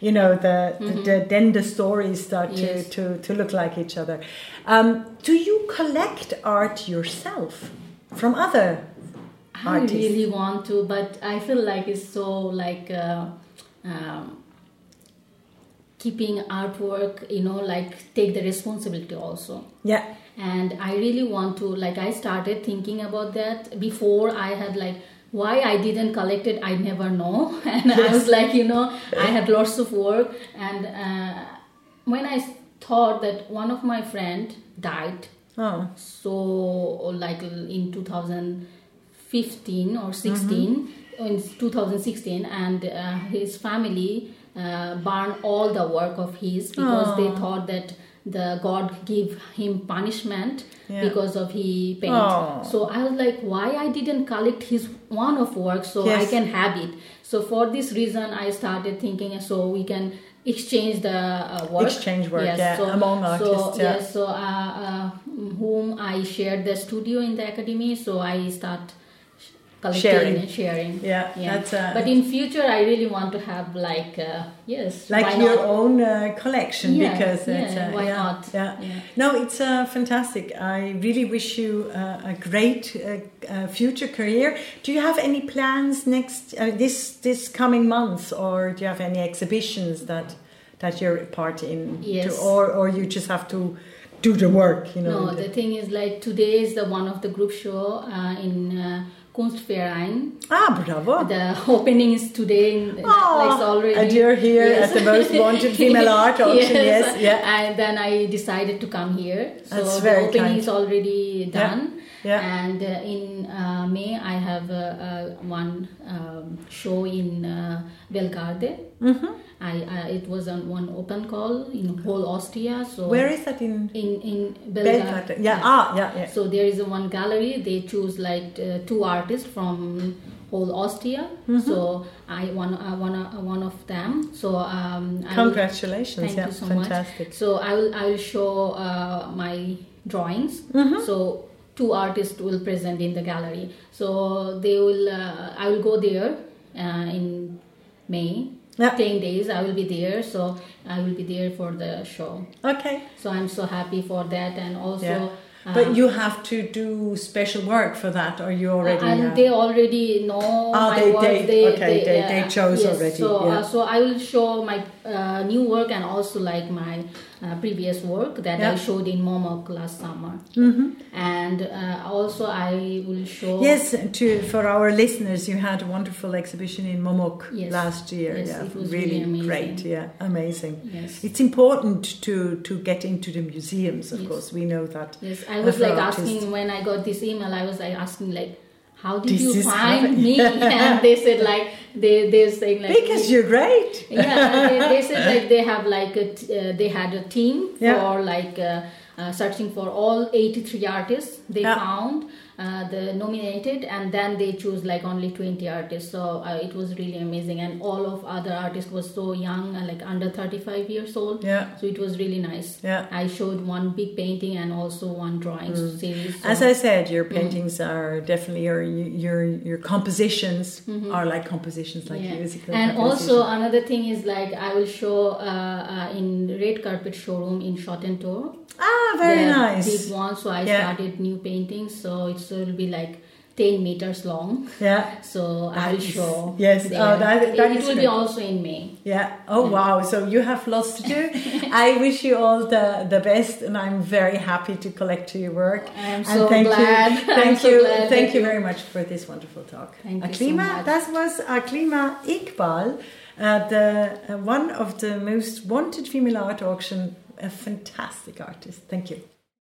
you know, the, the, the then the stories start Yes. to, to, to look like each other. Um, do you collect art yourself from other I artists? really want to, but I feel like it's so like uh, um, keeping artwork, you know, like take the responsibility also. Yeah, And I really want to, like, I started thinking about that before I had like why I didn't collect it. I never know, and I was like, you know, I had lots of work, and uh, when I thought that one of my friend died oh, so like in 2015 or 16 in 2016, and uh, his family uh, burned all the work of his because they thought that the God give him punishment Yeah. because of he paint. Aw. So I was like, why I didn't collect his one of work so I can have it. So for this reason, I started thinking so we can exchange the uh, work. Exchange work, yeah, so, among artists, So, yeah. yes, so uh, uh, whom I shared the studio in the academy, so I start collecting Sharing. and sharing. Yeah, that's, uh, but in future, I really want to have like uh, yes, like your not? own uh, collection Yeah, because it's yeah, uh, why yeah, not? Yeah. Yeah. no it's uh, fantastic i really wish you uh, a great uh, uh, future career do you have any plans next uh, this this coming months or do you have any exhibitions that that you're part in Yes. to, or or you just have to do the work you know No, the thing is like today is the one of the group show uh, in Kunstverein. ah bravo The opening is today. In, Oh, like already. and you're here at the most wanted female art auction, yes, yeah. And then I decided to come here. So That's the opening kind. is already done. yeah. And uh, in uh, May, I have one um, show in uh, Belgarde. Mm-hmm. I, I it was on one open call in whole Austria. So where is that in in in Belgrade? Yeah, ah, yeah, yeah. so there is a one gallery. They choose like uh, two artists from whole Austria. Mm-hmm. So I one I one uh, one of them. So um, I will- Congratulations! Thank yeah, you so fantastic. much. So I will I will show uh, my drawings. Mm-hmm. So two artists will present in the gallery. So they will uh, I will go there uh, in May. Yeah. 10 days I will be there so I will be there for the show Okay. so I'm so happy for that and also Yeah. uh, But you have to do special work for that, or you already? and uh, they already know my they- work. they- okay, they- they uh, chose yes, already, So, yeah. uh, so I will show my uh, new work and also like my uh, previous work that Yeah. I showed in Momok last summer. And uh, also I will show. Yes, to for our listeners, you had a wonderful exhibition in Momok Yes. last year. Yes, yeah, it was really, really amazing. great. Yeah, amazing. Yes. It's important to to get into the museums. Of Yes. course, we know that. Yes, I was like artists. asking when I got this email. I was like asking like, how did This you find me? and they said like they they're saying like Because you're great. yeah, they, they said like they have like a t- uh, they had a team Yeah. for like uh, uh, searching for all 83 artists they Yeah. found uh, the nominated and then they choose like only 20 artists so uh, it was really amazing and all of other artists was so young and like under 35 years old Yeah. so it was really nice Yeah. i showed one big painting and also one drawing series so- As I said, your paintings are definitely your your your compositions are like compositions, like Yeah. musical. And also another thing is like I will show uh, uh, in red carpet showroom in Schottentor. ah, very the nice. Big one. So I Yeah. started new paintings. So it's will be like ten meters long. Yeah. So I will Nice. show. Yes. there. Oh, that- it, that it is will be also in May. Yeah. Oh wow. So you have lots to do. I wish you all the the best, and I'm very happy to collect your work. I'm and so thank glad. You, I'm thank so you. glad thank that you very much for this wonderful talk. Thank you so Aklima, much. that was Aklima Iqbal, uh, the uh, one of the most wanted female art auction. A fantastic artist. Thank you.